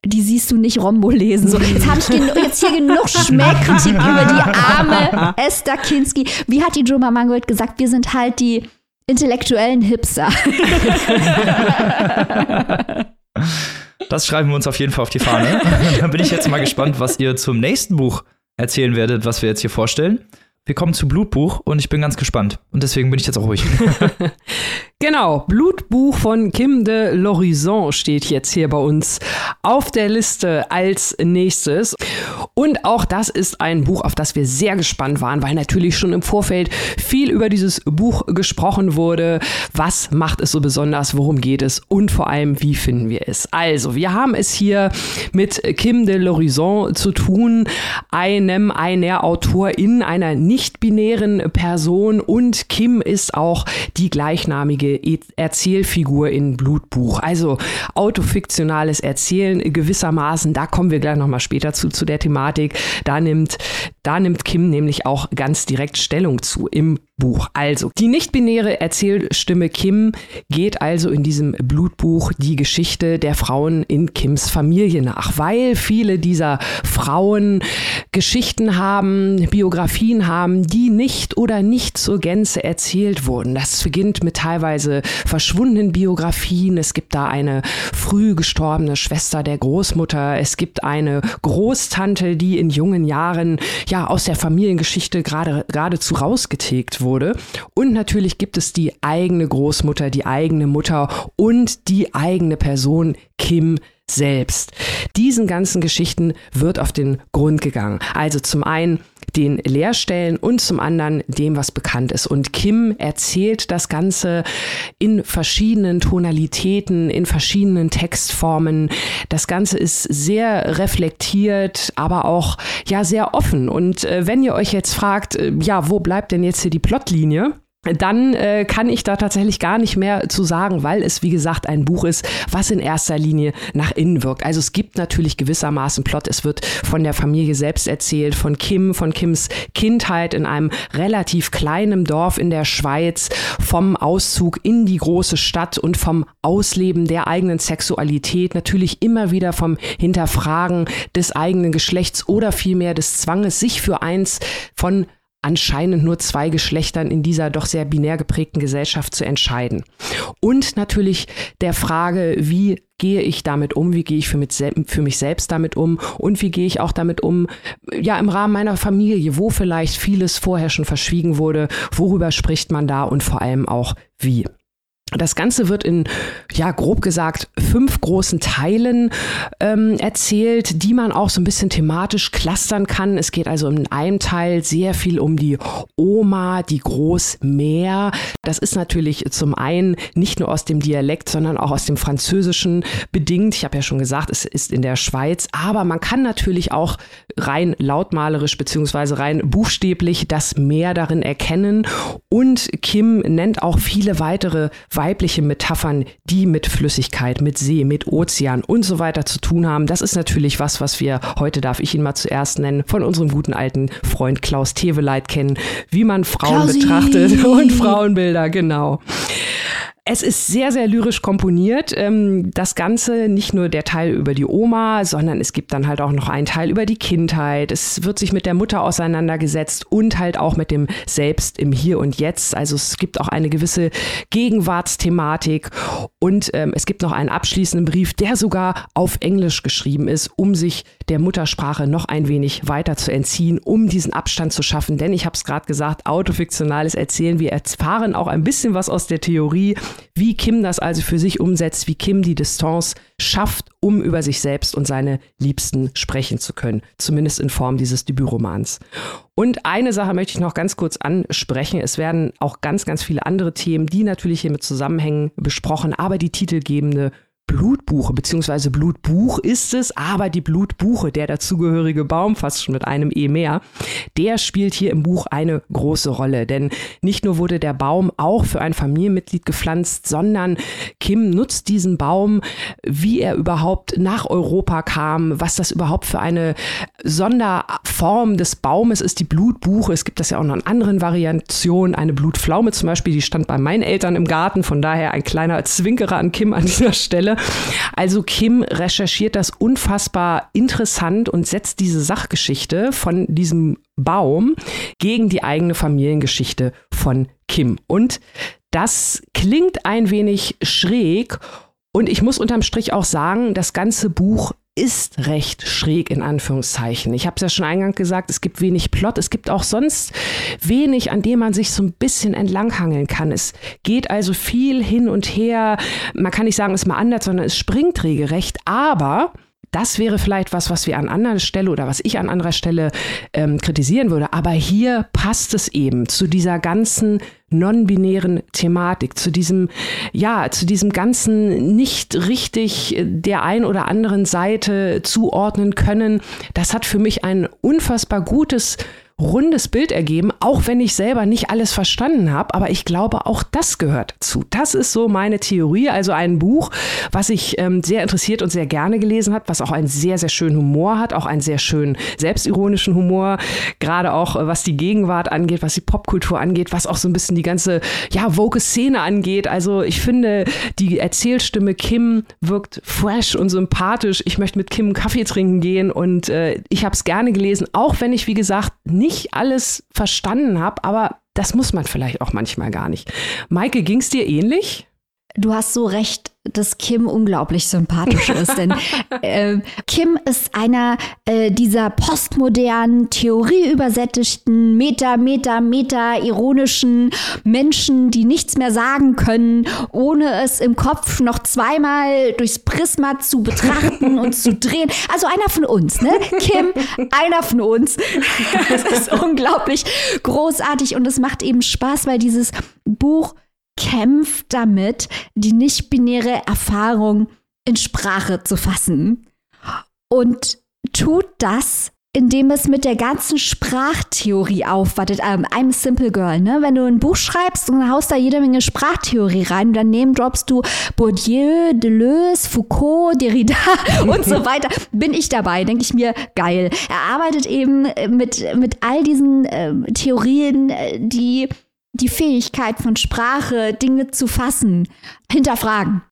die siehst du nicht Rombo lesen. So, jetzt habe ich jetzt hier genug Schmähkritik über die arme Esther Kinski. Wie hat die Joma Mangold gesagt? Wir sind halt die intellektuellen Hipster. Das schreiben wir uns auf jeden Fall auf die Fahne. Dann bin ich jetzt mal gespannt, was ihr zum nächsten Buch erzählen werdet, was wir jetzt hier vorstellen. Wir kommen zu Blutbuch und ich bin ganz gespannt. Und deswegen bin ich jetzt auch ruhig. Genau, Blutbuch von Kim de l'Horizon steht jetzt hier bei uns auf der Liste als nächstes. Und auch das ist ein Buch, auf das wir sehr gespannt waren, weil natürlich schon im Vorfeld viel über dieses Buch gesprochen wurde. Was macht es so besonders? Worum geht es? Und vor allem, wie finden wir es? Also, wir haben es hier mit Kim de l'Horizon zu tun, einem, einer Autorin, einer nicht-binären Person. Und Kim ist auch die gleichnamige E- Erzählfigur in Blutbuch. Also autofiktionales Erzählen gewissermaßen, da kommen wir gleich nochmal später zu, zu der Thematik. Da nimmt, da nimmt Kim nämlich auch ganz direkt Stellung zu im Buch. Also, die nicht-binäre Erzählstimme Kim geht also in diesem Blutbuch die Geschichte der Frauen in Kims Familie nach, weil viele dieser Frauen Geschichten haben, Biografien haben, die nicht oder nicht zur Gänze erzählt wurden. Das beginnt mit teilweise verschwundenen Biografien. Es gibt da eine früh gestorbene Schwester der Großmutter. Es gibt eine Großtante, die in jungen Jahren ja aus der Familiengeschichte gerade geradezu rausgetilgt wurde. Und natürlich gibt es die eigene Großmutter, die eigene Mutter und die eigene Person Kim selbst. Diesen ganzen Geschichten wird auf den Grund gegangen. Also zum einen den Leerstellen und zum anderen dem, was bekannt ist. Und Kim erzählt das Ganze in verschiedenen Tonalitäten, in verschiedenen Textformen. Das Ganze ist sehr reflektiert, aber auch ja sehr offen. Und äh, wenn ihr euch jetzt fragt, äh, ja, wo bleibt denn jetzt hier die Plotlinie? Dann äh, kann ich da tatsächlich gar nicht mehr zu sagen, weil es, wie gesagt, ein Buch ist, was in erster Linie nach innen wirkt. Also es gibt natürlich gewissermaßen Plot. Es wird von der Familie selbst erzählt, von Kim, von Kims Kindheit in einem relativ kleinen Dorf in der Schweiz, vom Auszug in die große Stadt und vom Ausleben der eigenen Sexualität, natürlich immer wieder vom Hinterfragen des eigenen Geschlechts oder vielmehr des Zwanges, sich für eins von anscheinend nur zwei Geschlechtern in dieser doch sehr binär geprägten Gesellschaft zu entscheiden. Und natürlich der Frage, wie gehe ich damit um, wie gehe ich für mich, für mich selbst damit um und wie gehe ich auch damit um, ja, im Rahmen meiner Familie, wo vielleicht vieles vorher schon verschwiegen wurde, worüber spricht man da und vor allem auch wie. Das Ganze wird in, ja, grob gesagt, fünf großen Teilen ähm, erzählt, die man auch so ein bisschen thematisch clustern kann. Es geht also in einem Teil sehr viel um die Oma, die Großmeer. Das ist natürlich zum einen nicht nur aus dem Dialekt, sondern auch aus dem Französischen bedingt. Ich habe ja schon gesagt, es ist in der Schweiz, aber man kann natürlich auch rein lautmalerisch beziehungsweise rein buchstäblich das Meer darin erkennen. Und Kim nennt auch viele weitere weibliche Metaphern, die mit Flüssigkeit, mit See, mit Ozean und so weiter zu tun haben. Das ist natürlich was, was wir heute, darf ich ihn mal zuerst nennen, von unserem guten alten Freund Klaus Teveleit kennen, wie man Frauen Klausi. betrachtet und Frauenbilder, genau. Es ist sehr, sehr lyrisch komponiert. Ähm, das Ganze, nicht nur der Teil über die Oma, sondern es gibt dann halt auch noch einen Teil über die Kindheit. Es wird sich mit der Mutter auseinandergesetzt und halt auch mit dem Selbst im Hier und Jetzt. Also es gibt auch eine gewisse Gegenwartsthematik und ähm, es gibt noch einen abschließenden Brief, der sogar auf Englisch geschrieben ist, um sich der Muttersprache noch ein wenig weiter zu entziehen, um diesen Abstand zu schaffen. Denn ich habe es gerade gesagt, autofiktionales Erzählen. Wir erfahren auch ein bisschen was aus der Theorie wie Kim das also für sich umsetzt, wie Kim die Distanz schafft, um über sich selbst und seine Liebsten sprechen zu können, zumindest in Form dieses Debütromans. Und eine Sache möchte ich noch ganz kurz ansprechen. Es werden auch ganz, ganz viele andere Themen, die natürlich hiermit zusammenhängen, besprochen, aber die titelgebende Blutbuche, beziehungsweise Blutbuch ist es, aber die Blutbuche, der dazugehörige Baum, fast schon mit einem E mehr, der spielt hier im Buch eine große Rolle. Denn nicht nur wurde der Baum auch für ein Familienmitglied gepflanzt, sondern Kim nutzt diesen Baum, wie er überhaupt nach Europa kam, was das überhaupt für eine Sonderform des Baumes ist, die Blutbuche. Es gibt das ja auch noch in anderen Variationen. Eine Blutpflaume zum Beispiel, die stand bei meinen Eltern im Garten, von daher ein kleiner Zwinkerer an Kim an dieser Stelle. Also Kim recherchiert das unfassbar interessant und setzt diese Sachgeschichte von diesem Baum gegen die eigene Familiengeschichte von Kim. Und das klingt ein wenig schräg Und ich muss unterm Strich auch sagen, das ganze Buch ist recht schräg in Anführungszeichen. Ich habe es ja schon eingangs gesagt, es gibt wenig Plot, es gibt auch sonst wenig, an dem man sich so ein bisschen entlanghangeln kann. Es geht also viel hin und her. Man kann nicht sagen, es ist mal anders, sondern es springt regelrecht. Aber das wäre vielleicht was, was wir an anderer Stelle oder was ich an anderer Stelle ähm, kritisieren würde. Aber hier passt es eben zu dieser ganzen non-binären Thematik, zu diesem, ja, zu diesem ganzen nicht richtig der ein oder anderen Seite zuordnen können. Das hat für mich ein unfassbar gutes rundes Bild ergeben, auch wenn ich selber nicht alles verstanden habe. Aber ich glaube, auch das gehört dazu. Das ist so meine Theorie. Also ein Buch, was ich ähm, sehr interessiert und sehr gerne gelesen habe, was auch einen sehr, sehr schönen Humor hat, auch einen sehr schönen selbstironischen Humor, gerade auch äh, was die Gegenwart angeht, was die Popkultur angeht, was auch so ein bisschen die ganze, ja, woke Szene angeht. Also ich finde, die Erzählstimme Kim wirkt fresh und sympathisch. Ich möchte mit Kim Kaffee trinken gehen und äh, ich habe es gerne gelesen, auch wenn ich, wie gesagt, nicht nicht alles verstanden habe, aber das muss man vielleicht auch manchmal gar nicht. Maike, ging es dir ähnlich? Du hast so recht, dass Kim unglaublich sympathisch ist. Denn äh, Kim ist einer äh, dieser postmodernen, theorieübersättigten, meta, meta, meta ironischen Menschen, die nichts mehr sagen können, ohne es im Kopf noch zweimal durchs Prisma zu betrachten und zu drehen. Also einer von uns, ne? Kim, einer von uns. Das ist unglaublich großartig und es macht eben Spaß, weil dieses Buch kämpft damit, die nicht-binäre Erfahrung in Sprache zu fassen. Und tut das, indem es mit der ganzen Sprachtheorie aufwartet. Ähm, I'm a Simple Girl, ne? Wenn du ein Buch schreibst und haust da jede Menge Sprachtheorie rein, dann neben droppst du Bourdieu, Deleuze, Foucault, Derrida und so weiter. Bin ich dabei, denke ich mir, geil. Er arbeitet eben mit, mit all diesen äh, Theorien, die die Fähigkeit von Sprache, Dinge zu fassen, hinterfragen.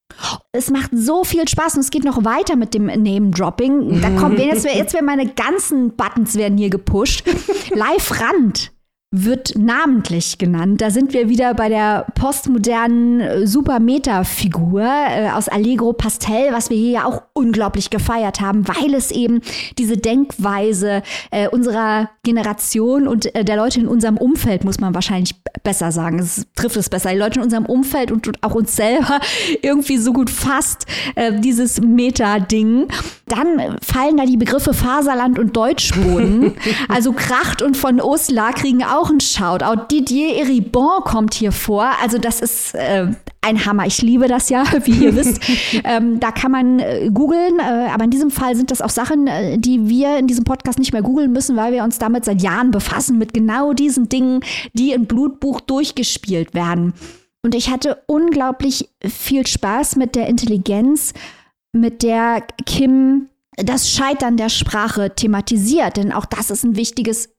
Es macht so viel Spaß und es geht noch weiter mit dem Name-Dropping. Da kommen jetzt, jetzt werden meine ganzen Buttons werden hier gepusht. Live Rand wird namentlich genannt. Da sind wir wieder bei der postmodernen äh, Super-Meta-Figur äh, aus Allegro Pastel, was wir hier ja auch unglaublich gefeiert haben, weil es eben diese Denkweise äh, unserer Generation und äh, der Leute in unserem Umfeld, muss man wahrscheinlich besser sagen, es trifft es besser, die Leute in unserem Umfeld und, und auch uns selber irgendwie so gut fasst, äh, dieses Meta-Ding. Dann fallen da die Begriffe Faserland und Deutschboden. also Kracht und von Osla kriegen auch auch ein Shoutout. Didier Eribon kommt hier vor. Also das ist äh, ein Hammer. Ich liebe das ja, wie ihr wisst. ähm, da kann man äh, googeln, äh, aber in diesem Fall sind das auch Sachen, äh, die wir in diesem Podcast nicht mehr googeln müssen, weil wir uns damit seit Jahren befassen, mit genau diesen Dingen, die im Blutbuch durchgespielt werden. Und ich hatte unglaublich viel Spaß mit der Intelligenz, mit der Kim das Scheitern der Sprache thematisiert, denn auch das ist ein wichtiges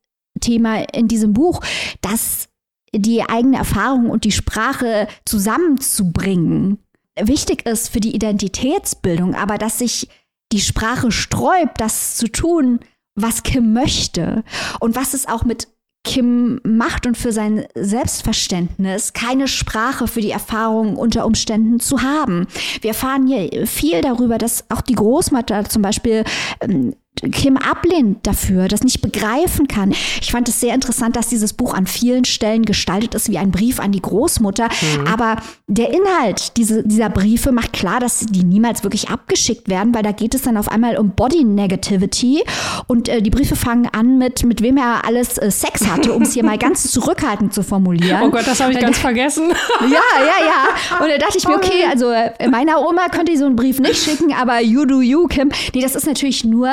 Thema in diesem Buch, dass die eigene Erfahrung und die Sprache zusammenzubringen wichtig ist für die Identitätsbildung, aber dass sich die Sprache sträubt, das zu tun, was Kim möchte und was es auch mit Kim macht und für sein Selbstverständnis, keine Sprache für die Erfahrung unter Umständen zu haben. Wir erfahren hier viel darüber, dass auch die Großmutter zum Beispiel ähm, Kim ablehnt dafür, das nicht begreifen kann. Ich fand es sehr interessant, dass dieses Buch an vielen Stellen gestaltet ist wie ein Brief an die Großmutter. Mhm. Aber der Inhalt diese, dieser Briefe macht klar, dass die niemals wirklich abgeschickt werden, weil da geht es dann auf einmal um Body Negativity. Und äh, die Briefe fangen an mit, mit wem er alles äh, Sex hatte, um es hier mal ganz zurückhaltend zu formulieren. Oh Gott, das habe ich ganz vergessen. Ja, ja, ja. Und da dachte ich mir, okay, also äh, meiner Oma könnte ich so einen Brief nicht schicken, aber you do you, Kim. Nee, das ist natürlich nur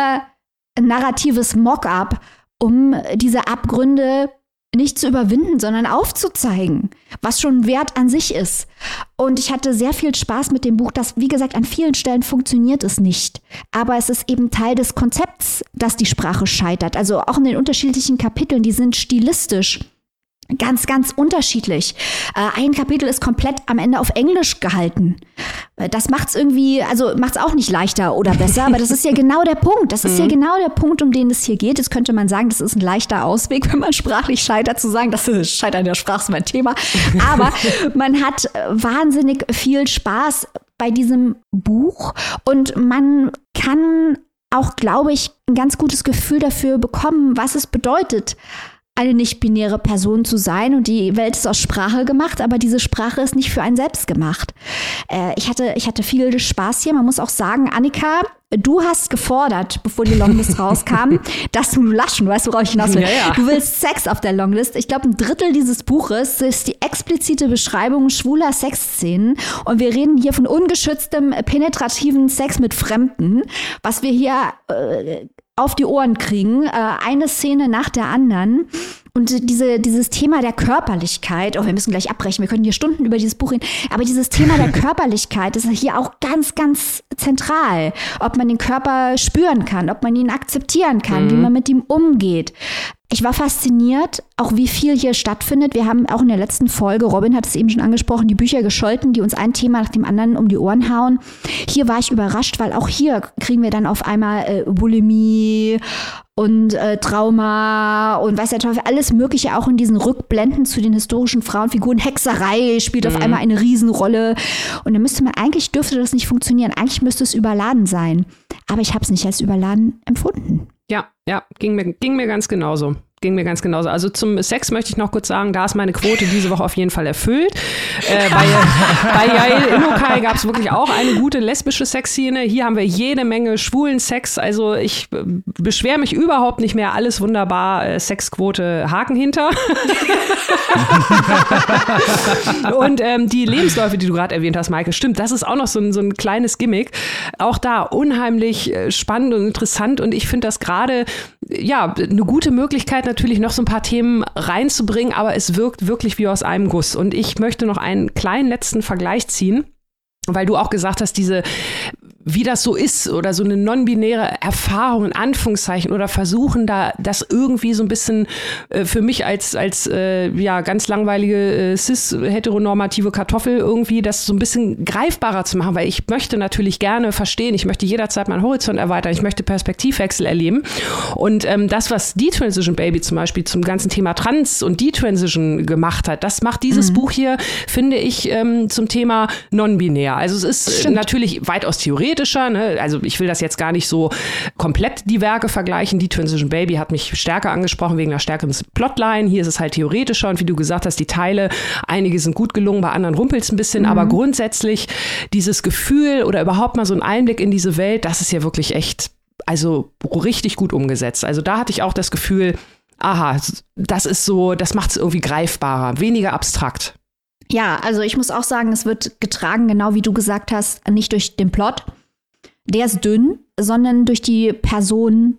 narratives Mock-up, um diese Abgründe nicht zu überwinden, sondern aufzuzeigen, was schon Wert an sich ist. Und ich hatte sehr viel Spaß mit dem Buch, das, wie gesagt, an vielen Stellen funktioniert es nicht. Aber es ist eben Teil des Konzepts, dass die Sprache scheitert. Also auch in den unterschiedlichen Kapiteln, die sind stilistisch ganz, ganz unterschiedlich. Äh, ein Kapitel ist komplett am Ende auf Englisch gehalten. Äh, das macht es irgendwie, also macht es auch nicht leichter oder besser, aber das ist ja genau der Punkt. Das ist mhm. ja genau der Punkt, um den es hier geht. Jetzt könnte man sagen, das ist ein leichter Ausweg, wenn man sprachlich scheitert, zu sagen, das ist Scheitern der Sprache ist mein Thema. Aber man hat wahnsinnig viel Spaß bei diesem Buch und man kann auch, glaube ich, ein ganz gutes Gefühl dafür bekommen, was es bedeutet, eine nicht-binäre Person zu sein und die Welt ist aus Sprache gemacht, aber diese Sprache ist nicht für einen selbst gemacht. Äh, ich, hatte, ich hatte viel Spaß hier. Man muss auch sagen, Annika, du hast gefordert, bevor die Longlist rauskam, dass du laschen, weißt du, worauf ich hinaus will? Ja, ja. Du willst Sex auf der Longlist. Ich glaube, ein Drittel dieses Buches ist die explizite Beschreibung schwuler Sexszenen und wir reden hier von ungeschütztem, penetrativen Sex mit Fremden, was wir hier äh, auf die Ohren kriegen, äh, eine Szene nach der anderen. Und diese, dieses Thema der Körperlichkeit, oh, wir müssen gleich abbrechen, wir können hier Stunden über dieses Buch reden, aber dieses Thema der Körperlichkeit ist hier auch ganz, ganz zentral. Ob man den Körper spüren kann, ob man ihn akzeptieren kann, mhm. wie man mit ihm umgeht. Ich war fasziniert, auch wie viel hier stattfindet. Wir haben auch in der letzten Folge, Robin hat es eben schon angesprochen, die Bücher gescholten, die uns ein Thema nach dem anderen um die Ohren hauen. Hier war ich überrascht, weil auch hier kriegen wir dann auf einmal äh, Bulimie und äh, Trauma und weiß der Teufel, alles Mögliche auch in diesen Rückblenden zu den historischen Frauenfiguren. Hexerei spielt mhm. auf einmal eine Riesenrolle. Und da müsste man, eigentlich dürfte das nicht funktionieren. Eigentlich müsste es überladen sein. Aber ich habe es nicht als überladen empfunden. Ja, ja, ging mir, ging mir ganz genauso ging mir ganz genauso. Also zum Sex möchte ich noch kurz sagen, da ist meine Quote diese Woche auf jeden Fall erfüllt. Äh, bei, bei Yael Inokai gab es wirklich auch eine gute lesbische Sexszene. Hier haben wir jede Menge schwulen Sex. Also ich äh, beschwere mich überhaupt nicht mehr. Alles wunderbar. Äh, Sexquote Haken hinter. Und ähm, die Lebensläufe, die du gerade erwähnt hast, Maike, stimmt. Das ist auch noch so ein, so ein kleines Gimmick. Auch da unheimlich äh, spannend und interessant. Und ich finde das gerade ja eine gute Möglichkeit, natürlich noch so ein paar Themen reinzubringen, aber es wirkt wirklich wie aus einem Guss. Und ich möchte noch einen kleinen letzten Vergleich ziehen weil du auch gesagt hast, diese wie das so ist oder so eine non-binäre Erfahrung in Anführungszeichen oder versuchen da das irgendwie so ein bisschen äh, für mich als als äh, ja ganz langweilige äh, cis heteronormative Kartoffel irgendwie das so ein bisschen greifbarer zu machen, weil ich möchte natürlich gerne verstehen, ich möchte jederzeit meinen Horizont erweitern, ich möchte Perspektivwechsel erleben und ähm, das was die Transition Baby zum Beispiel zum ganzen Thema Trans und die Transition gemacht hat, das macht dieses mhm. Buch hier finde ich ähm, zum Thema non-binär. Also es ist natürlich weitaus theoretisch theoretischer. Ne? Also ich will das jetzt gar nicht so komplett die Werke vergleichen. Die Transition Baby hat mich stärker angesprochen wegen einer stärkeren Plotline. Hier ist es halt theoretischer und wie du gesagt hast, die Teile, einige sind gut gelungen, bei anderen rumpelt es ein bisschen, mhm. aber grundsätzlich dieses Gefühl oder überhaupt mal so ein Einblick in diese Welt, das ist ja wirklich echt, also richtig gut umgesetzt. Also da hatte ich auch das Gefühl, aha, das ist so, das macht es irgendwie greifbarer, weniger abstrakt. Ja, also ich muss auch sagen, es wird getragen, genau wie du gesagt hast, nicht durch den Plot, der ist dünn, sondern durch die Person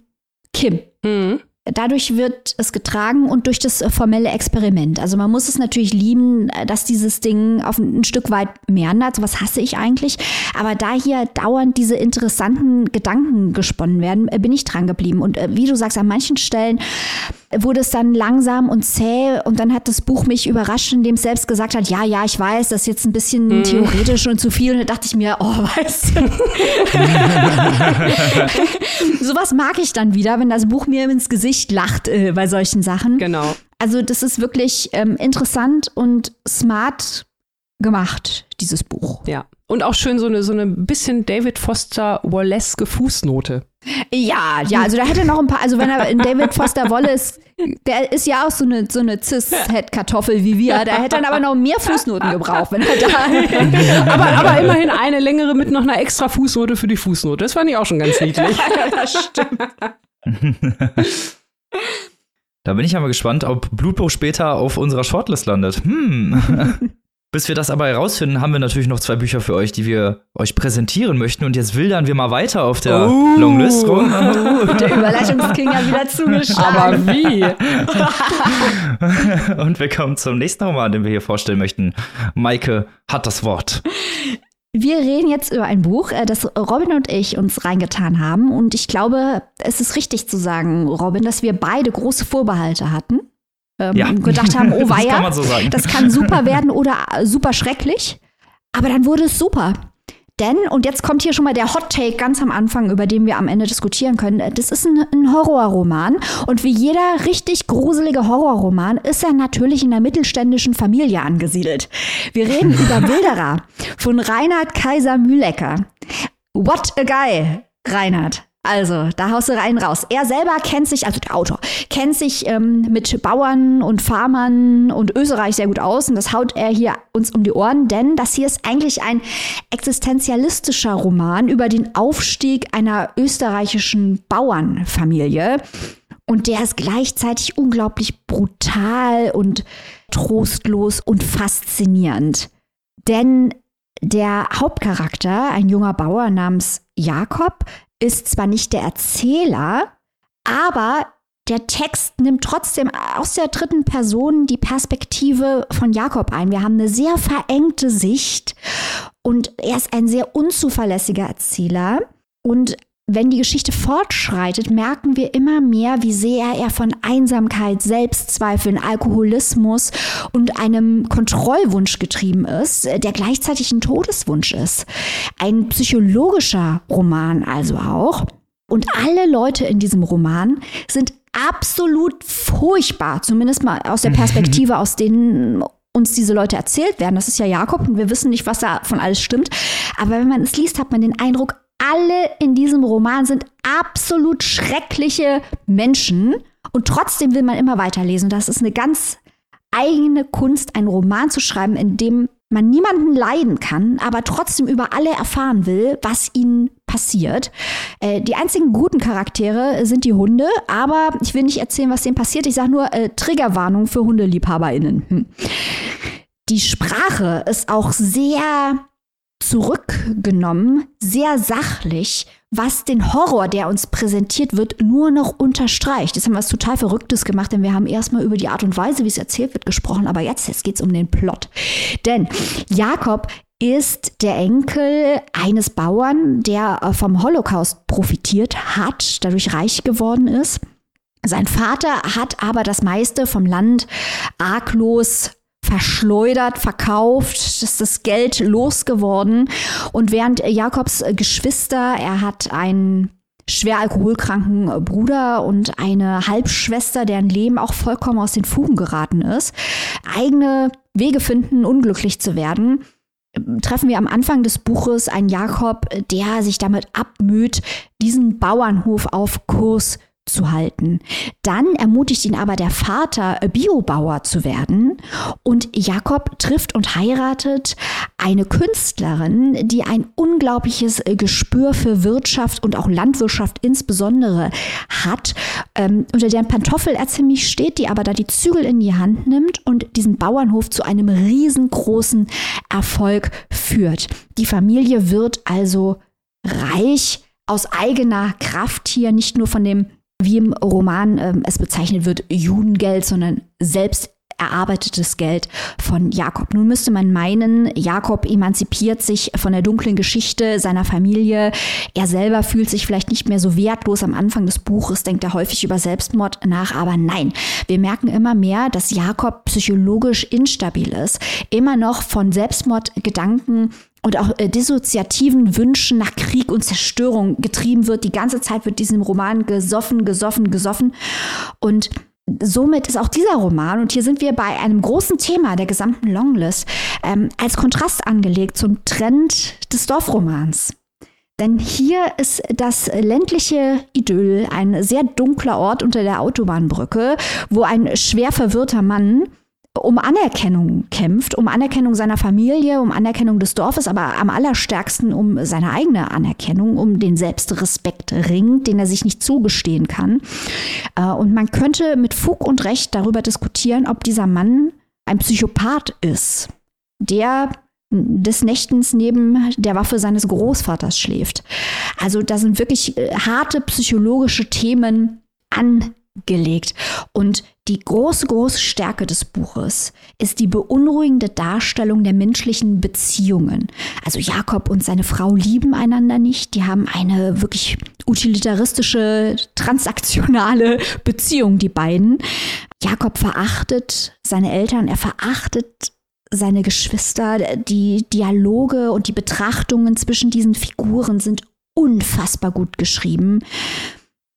Kim. Mhm. Dadurch wird es getragen und durch das formelle Experiment. Also man muss es natürlich lieben, dass dieses Ding auf ein Stück weit meandert. Was hasse ich eigentlich? Aber da hier dauernd diese interessanten Gedanken gesponnen werden, bin ich dran geblieben. Und äh, wie du sagst, an manchen Stellen wurde es dann langsam und zäh und dann hat das Buch mich überrascht, indem es selbst gesagt hat, ja, ja, ich weiß, das ist jetzt ein bisschen mhm. theoretisch und zu viel. Und da dachte ich mir, oh, weißt du. Sowas mag ich dann wieder, wenn das Buch mir ins Gesicht lacht äh, bei solchen Sachen. Genau. Also das ist wirklich ähm, interessant und smart gemacht, dieses Buch. Ja. Und auch schön so eine, so eine bisschen David Foster Wallace Fußnote. Ja, ja, also da hätte noch ein paar, also wenn er in David Foster Wallace, der ist ja auch so eine, so eine Cis-Head-Kartoffel wie wir, da hätte er dann aber noch mehr Fußnoten gebraucht, wenn er da. aber, aber immerhin eine längere mit noch einer extra Fußnote für die Fußnote. Das fand ich auch schon ganz niedlich. ja, das stimmt. Da bin ich ja mal gespannt, ob Blutbuch später auf unserer Shortlist landet. Hm. Bis wir das aber herausfinden, haben wir natürlich noch zwei Bücher für euch, die wir euch präsentieren möchten. Und jetzt wildern wir mal weiter auf der uh, Longlist rum. Uh, der Überleitungsking ja wieder zugeschlagen. Aber wie? und wir kommen zum nächsten Roman, den wir hier vorstellen möchten. Maike hat das Wort. Wir reden jetzt über ein Buch, äh, das Robin und ich uns reingetan haben. Und ich glaube, es ist richtig zu sagen, Robin, dass wir beide große Vorbehalte hatten ähm, ja. gedacht haben, oh weia, das kann, so das kann super werden oder super schrecklich. Aber dann wurde es super. Denn, und jetzt kommt hier schon mal der Hot Take ganz am Anfang, über den wir am Ende diskutieren können. Das ist ein, ein Horrorroman. Und wie jeder richtig gruselige Horrorroman ist er natürlich in der mittelständischen Familie angesiedelt. Wir reden über Wilderer von Reinhard Kaiser Mühlecker. What a guy, Reinhard. Also, da haust du rein raus. Er selber kennt sich, also der Autor, kennt sich ähm, mit Bauern und Farmern und Österreich sehr gut aus. Und das haut er hier uns um die Ohren, denn das hier ist eigentlich ein existenzialistischer Roman über den Aufstieg einer österreichischen Bauernfamilie. Und der ist gleichzeitig unglaublich brutal und trostlos und faszinierend. Denn der Hauptcharakter, ein junger Bauer namens Jakob, ist zwar nicht der Erzähler, aber der Text nimmt trotzdem aus der dritten Person die Perspektive von Jakob ein. Wir haben eine sehr verengte Sicht und er ist ein sehr unzuverlässiger Erzähler. Und wenn die Geschichte fortschreitet, merken wir immer mehr, wie sehr er von Einsamkeit, Selbstzweifeln, Alkoholismus und einem Kontrollwunsch getrieben ist, der gleichzeitig ein Todeswunsch ist. Ein psychologischer Roman also auch. Und alle Leute in diesem Roman sind absolut furchtbar, zumindest mal aus der Perspektive, aus denen uns diese Leute erzählt werden. Das ist ja Jakob und wir wissen nicht, was da von alles stimmt. Aber wenn man es liest, hat man den Eindruck, alle in diesem Roman sind absolut schreckliche Menschen und trotzdem will man immer weiterlesen. Das ist eine ganz eigene Kunst, einen Roman zu schreiben, in dem man niemanden leiden kann, aber trotzdem über alle erfahren will, was ihnen passiert. Äh, die einzigen guten Charaktere sind die Hunde, aber ich will nicht erzählen, was denen passiert. Ich sage nur äh, Triggerwarnung für HundeliebhaberInnen. Hm. Die Sprache ist auch sehr zurückgenommen, sehr sachlich, was den Horror, der uns präsentiert wird, nur noch unterstreicht. Jetzt haben wir was total Verrücktes gemacht, denn wir haben erstmal über die Art und Weise, wie es erzählt wird, gesprochen, aber jetzt, jetzt geht es um den Plot. Denn Jakob ist der Enkel eines Bauern, der äh, vom Holocaust profitiert hat, dadurch reich geworden ist. Sein Vater hat aber das meiste vom Land arglos verschleudert, verkauft, ist das Geld losgeworden. Und während Jakobs Geschwister, er hat einen schwer alkoholkranken Bruder und eine Halbschwester, deren Leben auch vollkommen aus den Fugen geraten ist, eigene Wege finden, unglücklich zu werden, treffen wir am Anfang des Buches einen Jakob, der sich damit abmüht, diesen Bauernhof auf Kurs zu halten. Dann ermutigt ihn aber der Vater, Biobauer zu werden. Und Jakob trifft und heiratet eine Künstlerin, die ein unglaubliches Gespür für Wirtschaft und auch Landwirtschaft insbesondere hat, ähm, unter deren Pantoffel er ziemlich steht, die aber da die Zügel in die Hand nimmt und diesen Bauernhof zu einem riesengroßen Erfolg führt. Die Familie wird also reich aus eigener Kraft hier, nicht nur von dem wie im Roman ähm, es bezeichnet wird, Judengeld, sondern selbst erarbeitetes Geld von Jakob. Nun müsste man meinen, Jakob emanzipiert sich von der dunklen Geschichte seiner Familie. Er selber fühlt sich vielleicht nicht mehr so wertlos. Am Anfang des Buches denkt er häufig über Selbstmord nach, aber nein, wir merken immer mehr, dass Jakob psychologisch instabil ist, immer noch von Selbstmordgedanken und auch äh, dissoziativen Wünschen nach Krieg und Zerstörung getrieben wird. Die ganze Zeit wird diesem Roman gesoffen, gesoffen, gesoffen. Und somit ist auch dieser Roman, und hier sind wir bei einem großen Thema der gesamten Longlist, ähm, als Kontrast angelegt zum Trend des Dorfromans. Denn hier ist das ländliche Idyll ein sehr dunkler Ort unter der Autobahnbrücke, wo ein schwer verwirrter Mann um Anerkennung kämpft, um Anerkennung seiner Familie, um Anerkennung des Dorfes, aber am allerstärksten um seine eigene Anerkennung, um den Selbstrespekt ringt, den er sich nicht zugestehen kann. Äh, und man könnte mit Fug und Recht darüber diskutieren, ob dieser Mann ein Psychopath ist, der des Nächtens neben der Waffe seines Großvaters schläft. Also da sind wirklich äh, harte psychologische Themen an gelegt. Und die große, große Stärke des Buches ist die beunruhigende Darstellung der menschlichen Beziehungen. Also Jakob und seine Frau lieben einander nicht. Die haben eine wirklich utilitaristische, transaktionale Beziehung, die beiden. Jakob verachtet seine Eltern, er verachtet seine Geschwister, die Dialoge und die Betrachtungen zwischen diesen Figuren sind unfassbar gut geschrieben.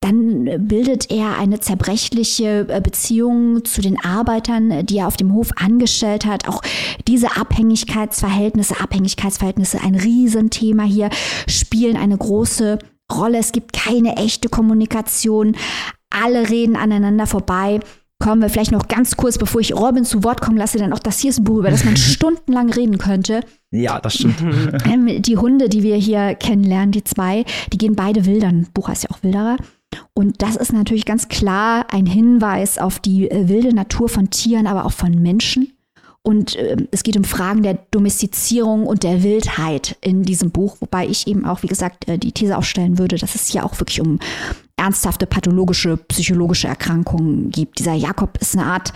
Dann bildet er eine zerbrechliche äh, Beziehung zu den Arbeitern, die er auf dem Hof angestellt hat. Auch diese Abhängigkeitsverhältnisse, Abhängigkeitsverhältnisse, ein Riesenthema hier, spielen eine große Rolle. Es gibt keine echte Kommunikation. Alle reden aneinander vorbei kommen wir vielleicht noch ganz kurz, bevor ich Robin zu Wort kommen lasse, denn auch das hier ist ein Buch, über das man stundenlang reden könnte. Ja, das stimmt. Ähm, die Hunde, die wir hier kennenlernen, die zwei, die gehen beide wildern. Buch heißt ja auch Wilderer. Und das ist natürlich ganz klar ein Hinweis auf die äh, wilde Natur von Tieren, aber auch von Menschen. Und äh, es geht um Fragen der Domestizierung und der Wildheit in diesem Buch, wobei ich eben auch, wie gesagt, äh, die These aufstellen würde, dass es hier auch wirklich um ernsthafte pathologische, psychologische Erkrankungen gibt. Dieser Jakob ist eine Art,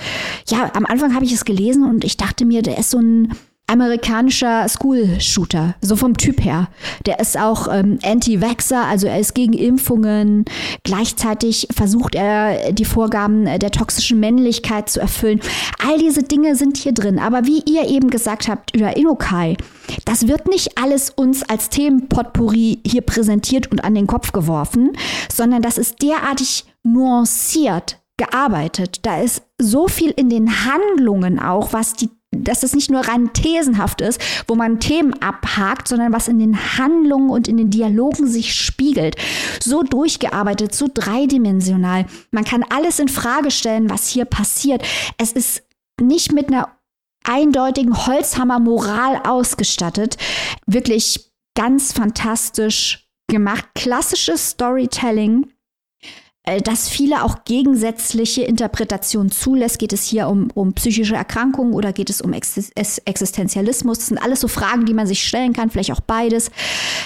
ja, am Anfang habe ich es gelesen und ich dachte mir, der ist so ein amerikanischer School-Shooter, so vom Typ her. Der ist auch ähm, Anti-Vaxxer, also er ist gegen Impfungen. Gleichzeitig versucht er, die Vorgaben der toxischen Männlichkeit zu erfüllen. All diese Dinge sind hier drin. Aber wie ihr eben gesagt habt über Inokai, das wird nicht alles uns als Themenpotpourri hier präsentiert und an den Kopf geworfen, sondern das ist derartig nuanciert gearbeitet. Da ist so viel in den Handlungen auch, was die dass es nicht nur rein thesenhaft ist, wo man Themen abhakt, sondern was in den Handlungen und in den Dialogen sich spiegelt. So durchgearbeitet, so dreidimensional. Man kann alles in Frage stellen, was hier passiert. Es ist nicht mit einer eindeutigen Holzhammer-Moral ausgestattet. Wirklich ganz fantastisch gemacht. Klassisches Storytelling äh, das viele auch gegensätzliche Interpretationen zulässt. Geht es hier um, um psychische Erkrankungen oder geht es um Existenzialismus? Das sind alles so Fragen, die man sich stellen kann, vielleicht auch beides.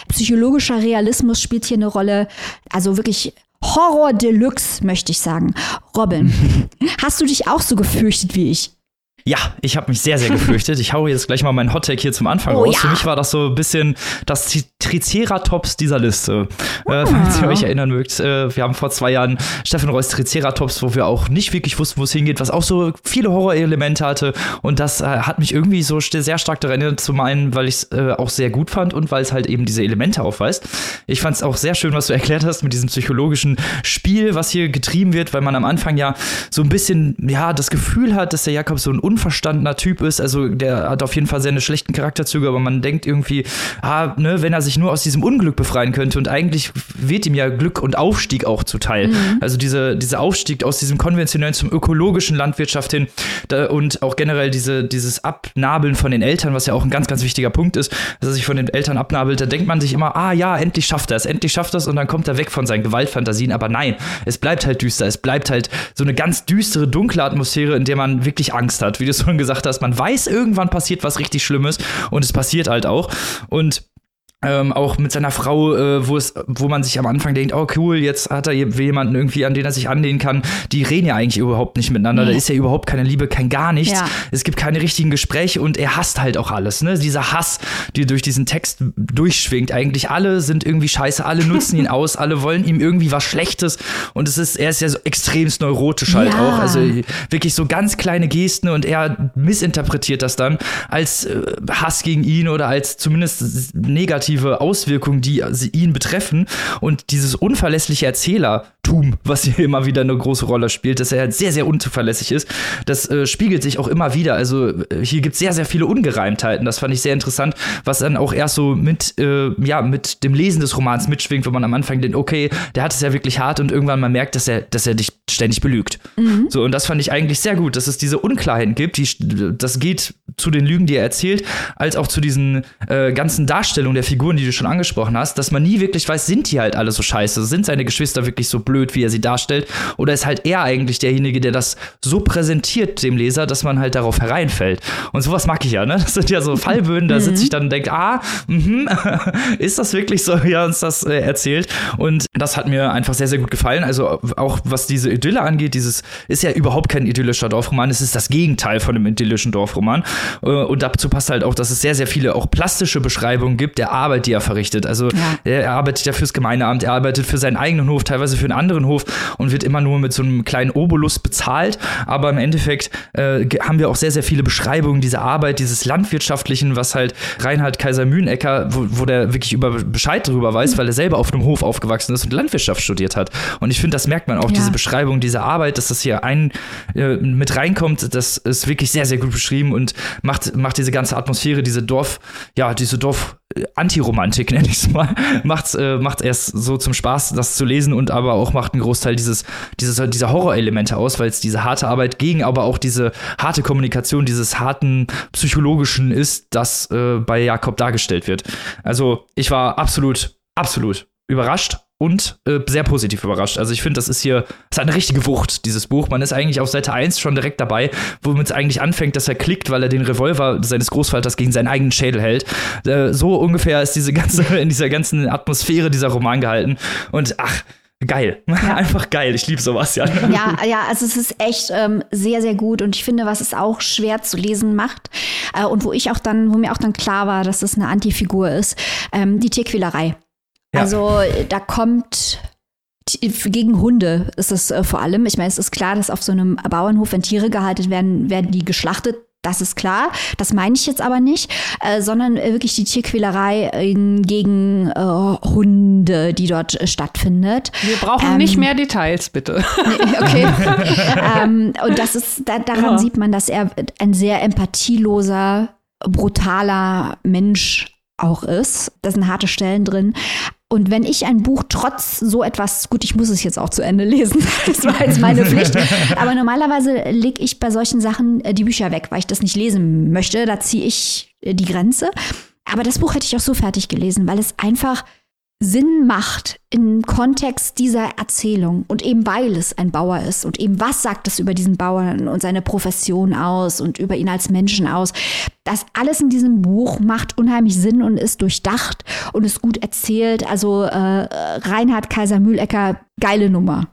Psychologischer Realismus spielt hier eine Rolle. Also wirklich Horror Deluxe, möchte ich sagen. Robin, hast du dich auch so gefürchtet wie ich? Ja, ich habe mich sehr, sehr gefürchtet. Ich haue jetzt gleich mal meinen Hottake hier zum Anfang oh, raus. Ja. Für mich war das so ein bisschen das Triceratops dieser Liste. Oh. Äh, ah. falls ihr euch erinnern mögt, äh, wir haben vor zwei Jahren Steffen Reus Triceratops, wo wir auch nicht wirklich wussten, wo es hingeht, was auch so viele Horrorelemente hatte. Und das äh, hat mich irgendwie so sehr stark daran erinnert, zum einen, weil ich es äh, auch sehr gut fand und weil es halt eben diese Elemente aufweist. Ich fand es auch sehr schön, was du erklärt hast mit diesem psychologischen Spiel, was hier getrieben wird, weil man am Anfang ja so ein bisschen, ja, das Gefühl hat, dass der Jakob so ein unverstandener Typ ist. Also der hat auf jeden Fall seine schlechten Charakterzüge, aber man denkt irgendwie, ah, ne, wenn er sich nur aus diesem Unglück befreien könnte und eigentlich wird ihm ja Glück und Aufstieg auch zuteil. Mhm. Also diese, dieser Aufstieg aus diesem konventionellen zum ökologischen Landwirtschaft hin da, und auch generell diese, dieses Abnabeln von den Eltern, was ja auch ein ganz, ganz wichtiger Punkt ist, dass er sich von den Eltern abnabelt, da denkt man sich immer, ah ja, endlich schafft er es, endlich schafft er es und dann kommt er weg von seinen Gewaltfantasien. Aber nein, es bleibt halt düster, es bleibt halt so eine ganz düstere, dunkle Atmosphäre, in der man wirklich Angst hat, wie du schon gesagt hast, man weiß, irgendwann passiert was richtig Schlimmes und es passiert halt auch. Und ähm, auch mit seiner Frau, äh, wo es, wo man sich am Anfang denkt, oh cool, jetzt hat er jemanden irgendwie, an den er sich anlehnen kann. Die reden ja eigentlich überhaupt nicht miteinander. Nee. Da ist ja überhaupt keine Liebe, kein gar nichts. Ja. Es gibt keine richtigen Gespräche und er hasst halt auch alles. Ne? Dieser Hass, der durch diesen Text durchschwingt. Eigentlich alle sind irgendwie scheiße, alle nutzen ihn aus, alle wollen ihm irgendwie was Schlechtes. Und es ist, er ist ja so extremst neurotisch halt ja. auch. Also wirklich so ganz kleine Gesten und er missinterpretiert das dann als äh, Hass gegen ihn oder als zumindest negativ negative Auswirkungen, die ihn betreffen. Und dieses unverlässliche Erzählertum, was hier immer wieder eine große Rolle spielt, dass er halt sehr, sehr unzuverlässig ist, das äh, spiegelt sich auch immer wieder. Also äh, hier gibt es sehr, sehr viele Ungereimtheiten. Das fand ich sehr interessant, was dann auch erst so mit, äh, ja, mit dem Lesen des Romans mitschwingt, wo man am Anfang denkt, okay, der hat es ja wirklich hart und irgendwann man merkt, dass er, dass er dich ständig belügt. Mhm. So, und das fand ich eigentlich sehr gut, dass es diese Unklarheiten gibt. Die, das geht zu den Lügen, die er erzählt, als auch zu diesen äh, ganzen Darstellungen der Figuren, die du schon angesprochen hast, dass man nie wirklich weiß, sind die halt alle so scheiße? Sind seine Geschwister wirklich so blöd, wie er sie darstellt? Oder ist halt er eigentlich derjenige, der das so präsentiert dem Leser, dass man halt darauf hereinfällt? Und sowas mag ich ja, ne? Das sind ja so Fallböden, da sitze ich dann und denke, ah, mh, ist das wirklich so, wie er uns das äh, erzählt? Und das hat mir einfach sehr, sehr gut gefallen. Also auch was diese Idylle angeht, dieses ist ja überhaupt kein idyllischer Dorfroman, es ist das Gegenteil von einem idyllischen Dorfroman. Äh, und dazu passt halt auch, dass es sehr, sehr viele auch plastische Beschreibungen gibt der Arbeit, die er verrichtet. Also ja. er arbeitet ja fürs Gemeindeamt, er arbeitet für seinen eigenen Hof, teilweise für einen anderen Hof und wird immer nur mit so einem kleinen Obolus bezahlt. Aber im Endeffekt äh, haben wir auch sehr, sehr viele Beschreibungen dieser Arbeit, dieses Landwirtschaftlichen, was halt Reinhard Kaiser Mühnecker, wo, wo der wirklich über Bescheid darüber weiß, mhm. weil er selber auf einem Hof aufgewachsen ist und Landwirtschaft studiert hat. Und ich finde, das merkt man auch, ja. diese Beschreibung dieser Arbeit, dass das hier ein äh, mit reinkommt, das ist wirklich sehr, sehr gut beschrieben und macht, macht diese ganze Atmosphäre, diese Dorf, ja, diese Dorf, Antiromantik, nenne ich es mal, macht äh, erst so zum Spaß, das zu lesen und aber auch macht einen Großteil dieses, dieses dieser Horrorelemente aus, weil es diese harte Arbeit gegen aber auch diese harte Kommunikation, dieses harten psychologischen ist, das äh, bei Jakob dargestellt wird. Also ich war absolut, absolut überrascht und äh, sehr positiv überrascht. Also ich finde, das ist hier, es hat eine richtige Wucht, dieses Buch. Man ist eigentlich auf Seite 1 schon direkt dabei, womit es eigentlich anfängt, dass er klickt, weil er den Revolver seines Großvaters gegen seinen eigenen Schädel hält. Äh, so ungefähr ist diese ganze, in dieser ganzen Atmosphäre dieser Roman gehalten. Und ach, geil. Ja. Einfach geil. Ich liebe sowas, ja. Ja, ja, also es ist echt ähm, sehr, sehr gut. Und ich finde, was es auch schwer zu lesen macht, äh, und wo ich auch dann, wo mir auch dann klar war, dass es eine Antifigur ist, ähm, die Tierquälerei. Ja. Also da kommt gegen Hunde ist es äh, vor allem. Ich meine, es ist klar, dass auf so einem Bauernhof, wenn Tiere gehalten werden, werden die geschlachtet. Das ist klar. Das meine ich jetzt aber nicht, äh, sondern wirklich die Tierquälerei gegen äh, Hunde, die dort äh, stattfindet. Wir brauchen ähm, nicht mehr Details, bitte. okay. ähm, und das ist, da, daran ja. sieht man, dass er ein sehr empathieloser, brutaler Mensch auch ist. Da sind harte Stellen drin. Und wenn ich ein Buch trotz so etwas, gut, ich muss es jetzt auch zu Ende lesen, das war jetzt meine Pflicht, aber normalerweise lege ich bei solchen Sachen äh, die Bücher weg, weil ich das nicht lesen möchte. Da ziehe ich äh, die Grenze. Aber das Buch hätte ich auch so fertig gelesen, weil es einfach Sinn macht im Kontext dieser Erzählung und eben weil es ein Bauer ist und eben was sagt es über diesen Bauern und seine Profession aus und über ihn als Menschen aus. Das alles in diesem Buch macht unheimlich Sinn und ist durchdacht und ist gut erzählt. Also äh, Reinhard Kaiser Mühlecker, geile Nummer.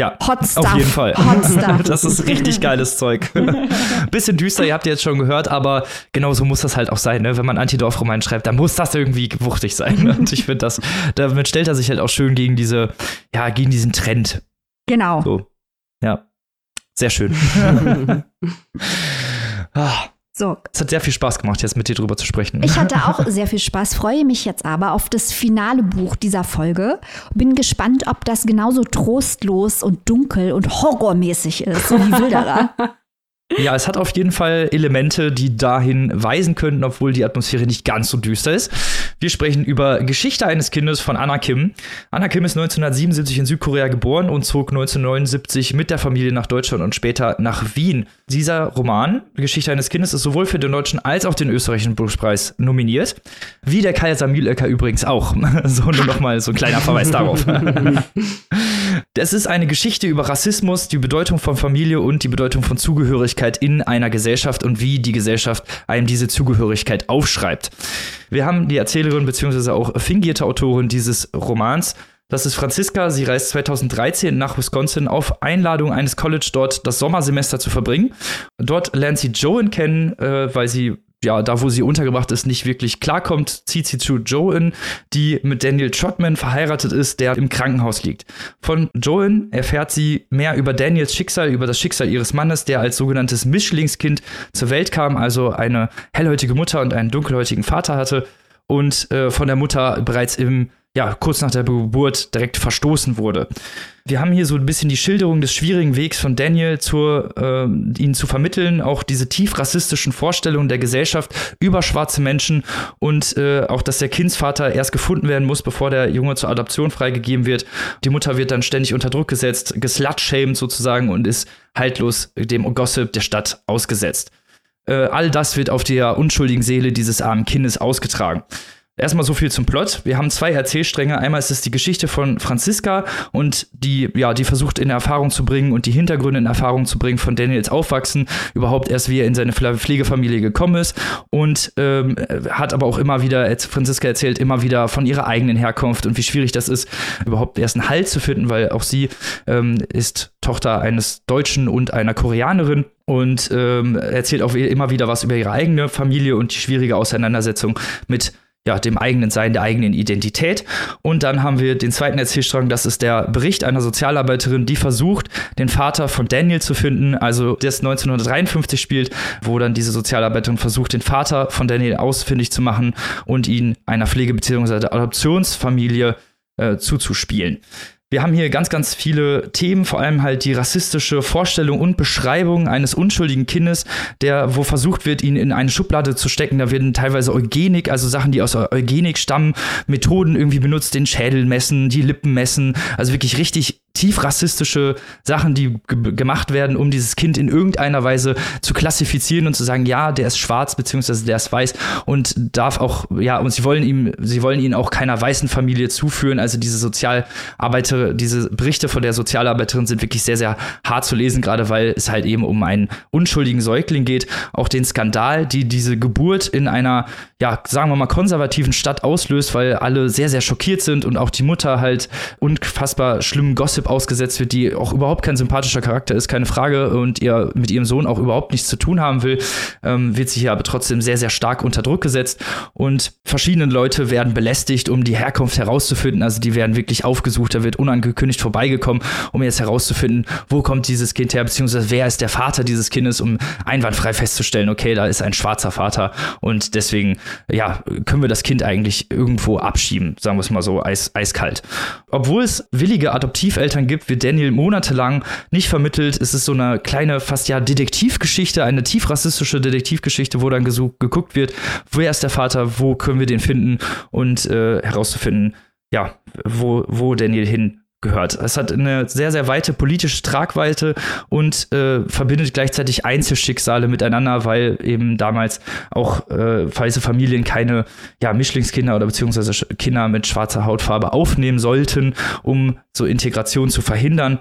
Ja, Hot Stuff. auf jeden Fall. Hot Stuff. das ist richtig geiles Zeug. Bisschen düster, ihr habt jetzt schon gehört, aber genauso muss das halt auch sein. Ne? Wenn man Antidorf-Roman schreibt, dann muss das irgendwie wuchtig sein. Und ich finde das, damit stellt er sich halt auch schön gegen diese, ja, gegen diesen Trend. Genau. So. Ja. Sehr schön. ah. So. Es hat sehr viel Spaß gemacht, jetzt mit dir drüber zu sprechen. Ich hatte auch sehr viel Spaß, freue mich jetzt aber auf das finale Buch dieser Folge. Bin gespannt, ob das genauso trostlos und dunkel und horrormäßig ist, so wie Wilderer. Ja, es hat auf jeden Fall Elemente, die dahin weisen könnten, obwohl die Atmosphäre nicht ganz so düster ist. Wir sprechen über Geschichte eines Kindes von Anna Kim. Anna Kim ist 1977 in Südkorea geboren und zog 1979 mit der Familie nach Deutschland und später nach Wien. Dieser Roman, Geschichte eines Kindes, ist sowohl für den deutschen als auch den österreichischen Buchpreis nominiert. Wie der Kaiser Mühlecker übrigens auch. so nur nochmal so ein kleiner Verweis darauf. Es ist eine Geschichte über Rassismus, die Bedeutung von Familie und die Bedeutung von Zugehörigkeit in einer Gesellschaft und wie die Gesellschaft einem diese Zugehörigkeit aufschreibt. Wir haben die Erzählerin bzw. auch fingierte Autorin dieses Romans. Das ist Franziska. Sie reist 2013 nach Wisconsin auf Einladung eines College dort das Sommersemester zu verbringen. Dort lernt sie Joan kennen, äh, weil sie ja, da wo sie untergebracht ist, nicht wirklich klarkommt, zieht sie zu Joan, die mit Daniel Trotman verheiratet ist, der im Krankenhaus liegt. Von Joan erfährt sie mehr über Daniels Schicksal, über das Schicksal ihres Mannes, der als sogenanntes Mischlingskind zur Welt kam, also eine hellhäutige Mutter und einen dunkelhäutigen Vater hatte und äh, von der Mutter bereits im ja, kurz nach der Geburt direkt verstoßen wurde. Wir haben hier so ein bisschen die Schilderung des schwierigen Wegs von Daniel zur, äh, ihn zu vermitteln, auch diese tief rassistischen Vorstellungen der Gesellschaft über schwarze Menschen und äh, auch, dass der Kindsvater erst gefunden werden muss, bevor der Junge zur Adoption freigegeben wird. Die Mutter wird dann ständig unter Druck gesetzt, geslutshamed sozusagen und ist haltlos dem Gossip der Stadt ausgesetzt. Äh, all das wird auf der unschuldigen Seele dieses armen Kindes ausgetragen. Erstmal so viel zum Plot. Wir haben zwei Erzählstränge. Einmal ist es die Geschichte von Franziska und die, ja, die versucht in Erfahrung zu bringen und die Hintergründe in Erfahrung zu bringen von Daniels Aufwachsen, überhaupt erst wie er in seine Pflegefamilie gekommen ist und ähm, hat aber auch immer wieder, Franziska erzählt immer wieder von ihrer eigenen Herkunft und wie schwierig das ist, überhaupt erst einen Halt zu finden, weil auch sie ähm, ist Tochter eines Deutschen und einer Koreanerin und ähm, erzählt auch immer wieder was über ihre eigene Familie und die schwierige Auseinandersetzung mit ja, dem eigenen Sein, der eigenen Identität. Und dann haben wir den zweiten Erzählstrang, das ist der Bericht einer Sozialarbeiterin, die versucht, den Vater von Daniel zu finden, also das 1953 spielt, wo dann diese Sozialarbeiterin versucht, den Vater von Daniel ausfindig zu machen und ihn einer Pflege- bzw. Adoptionsfamilie äh, zuzuspielen. Wir haben hier ganz, ganz viele Themen, vor allem halt die rassistische Vorstellung und Beschreibung eines unschuldigen Kindes, der, wo versucht wird, ihn in eine Schublade zu stecken. Da werden teilweise Eugenik, also Sachen, die aus Eugenik stammen, Methoden irgendwie benutzt, den Schädel messen, die Lippen messen, also wirklich richtig tief rassistische Sachen, die gemacht werden, um dieses Kind in irgendeiner Weise zu klassifizieren und zu sagen, ja, der ist schwarz beziehungsweise der ist weiß und darf auch, ja, und sie wollen ihm, sie wollen ihn auch keiner weißen Familie zuführen. Also diese Sozialarbeiter, diese Berichte von der Sozialarbeiterin sind wirklich sehr, sehr hart zu lesen, gerade weil es halt eben um einen unschuldigen Säugling geht. Auch den Skandal, die diese Geburt in einer, ja, sagen wir mal, konservativen Stadt auslöst, weil alle sehr, sehr schockiert sind und auch die Mutter halt unfassbar schlimmen Gossip ausgesetzt wird, die auch überhaupt kein sympathischer Charakter ist, keine Frage, und ihr mit ihrem Sohn auch überhaupt nichts zu tun haben will, ähm, wird sie hier aber trotzdem sehr, sehr stark unter Druck gesetzt. Und verschiedene Leute werden belästigt, um die Herkunft herauszufinden. Also die werden wirklich aufgesucht, da wird unangekündigt vorbeigekommen, um jetzt herauszufinden, wo kommt dieses Kind her, beziehungsweise wer ist der Vater dieses Kindes, um einwandfrei festzustellen, okay, da ist ein schwarzer Vater und deswegen, ja, können wir das Kind eigentlich irgendwo abschieben, sagen wir es mal so, eis, eiskalt. Obwohl es willige Adoptiveltern Eltern gibt, wird Daniel monatelang nicht vermittelt. Es ist so eine kleine, fast ja Detektivgeschichte, eine tief rassistische Detektivgeschichte, wo dann geguckt wird, wer ist der Vater, wo können wir den finden und äh, herauszufinden, ja, wo, wo Daniel hin gehört. Es hat eine sehr, sehr weite politische Tragweite und äh, verbindet gleichzeitig Einzelschicksale miteinander, weil eben damals auch äh, weiße Familien keine ja, Mischlingskinder oder beziehungsweise Kinder mit schwarzer Hautfarbe aufnehmen sollten, um so Integration zu verhindern.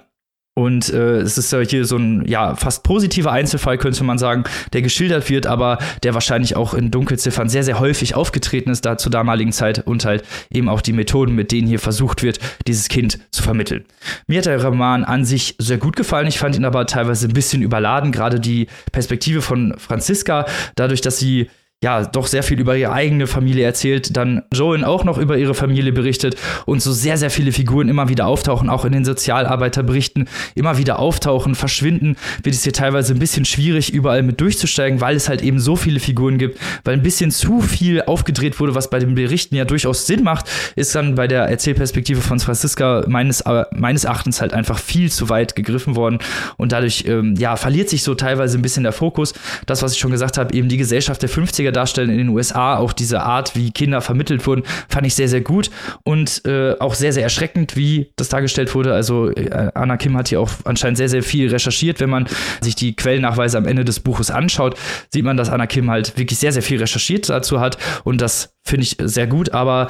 Und äh, es ist ja hier so ein ja fast positiver Einzelfall, könnte man sagen, der geschildert wird, aber der wahrscheinlich auch in Dunkelziffern sehr, sehr häufig aufgetreten ist, da zur damaligen Zeit und halt eben auch die Methoden, mit denen hier versucht wird, dieses Kind zu vermitteln. Mir hat der Roman an sich sehr gut gefallen. Ich fand ihn aber teilweise ein bisschen überladen, gerade die Perspektive von Franziska, dadurch, dass sie ja, doch sehr viel über ihre eigene Familie erzählt, dann Joan auch noch über ihre Familie berichtet und so sehr, sehr viele Figuren immer wieder auftauchen, auch in den Sozialarbeiterberichten immer wieder auftauchen, verschwinden, wird es hier teilweise ein bisschen schwierig, überall mit durchzusteigen, weil es halt eben so viele Figuren gibt, weil ein bisschen zu viel aufgedreht wurde, was bei den Berichten ja durchaus Sinn macht, ist dann bei der Erzählperspektive von Franziska meines, äh, meines Erachtens halt einfach viel zu weit gegriffen worden und dadurch, ähm, ja, verliert sich so teilweise ein bisschen der Fokus. Das, was ich schon gesagt habe, eben die Gesellschaft der 50er Teenager darstellen in den USA, auch diese Art, wie Kinder vermittelt wurden, fand ich sehr, sehr gut und äh, auch sehr, sehr erschreckend, wie das dargestellt wurde. Also äh, Anna Kim hat hier auch anscheinend sehr, sehr viel recherchiert. Wenn man sich die Quellennachweise am Ende des Buches anschaut, sieht man, dass Anna Kim halt wirklich sehr, sehr viel recherchiert dazu hat und das finde ich sehr gut, aber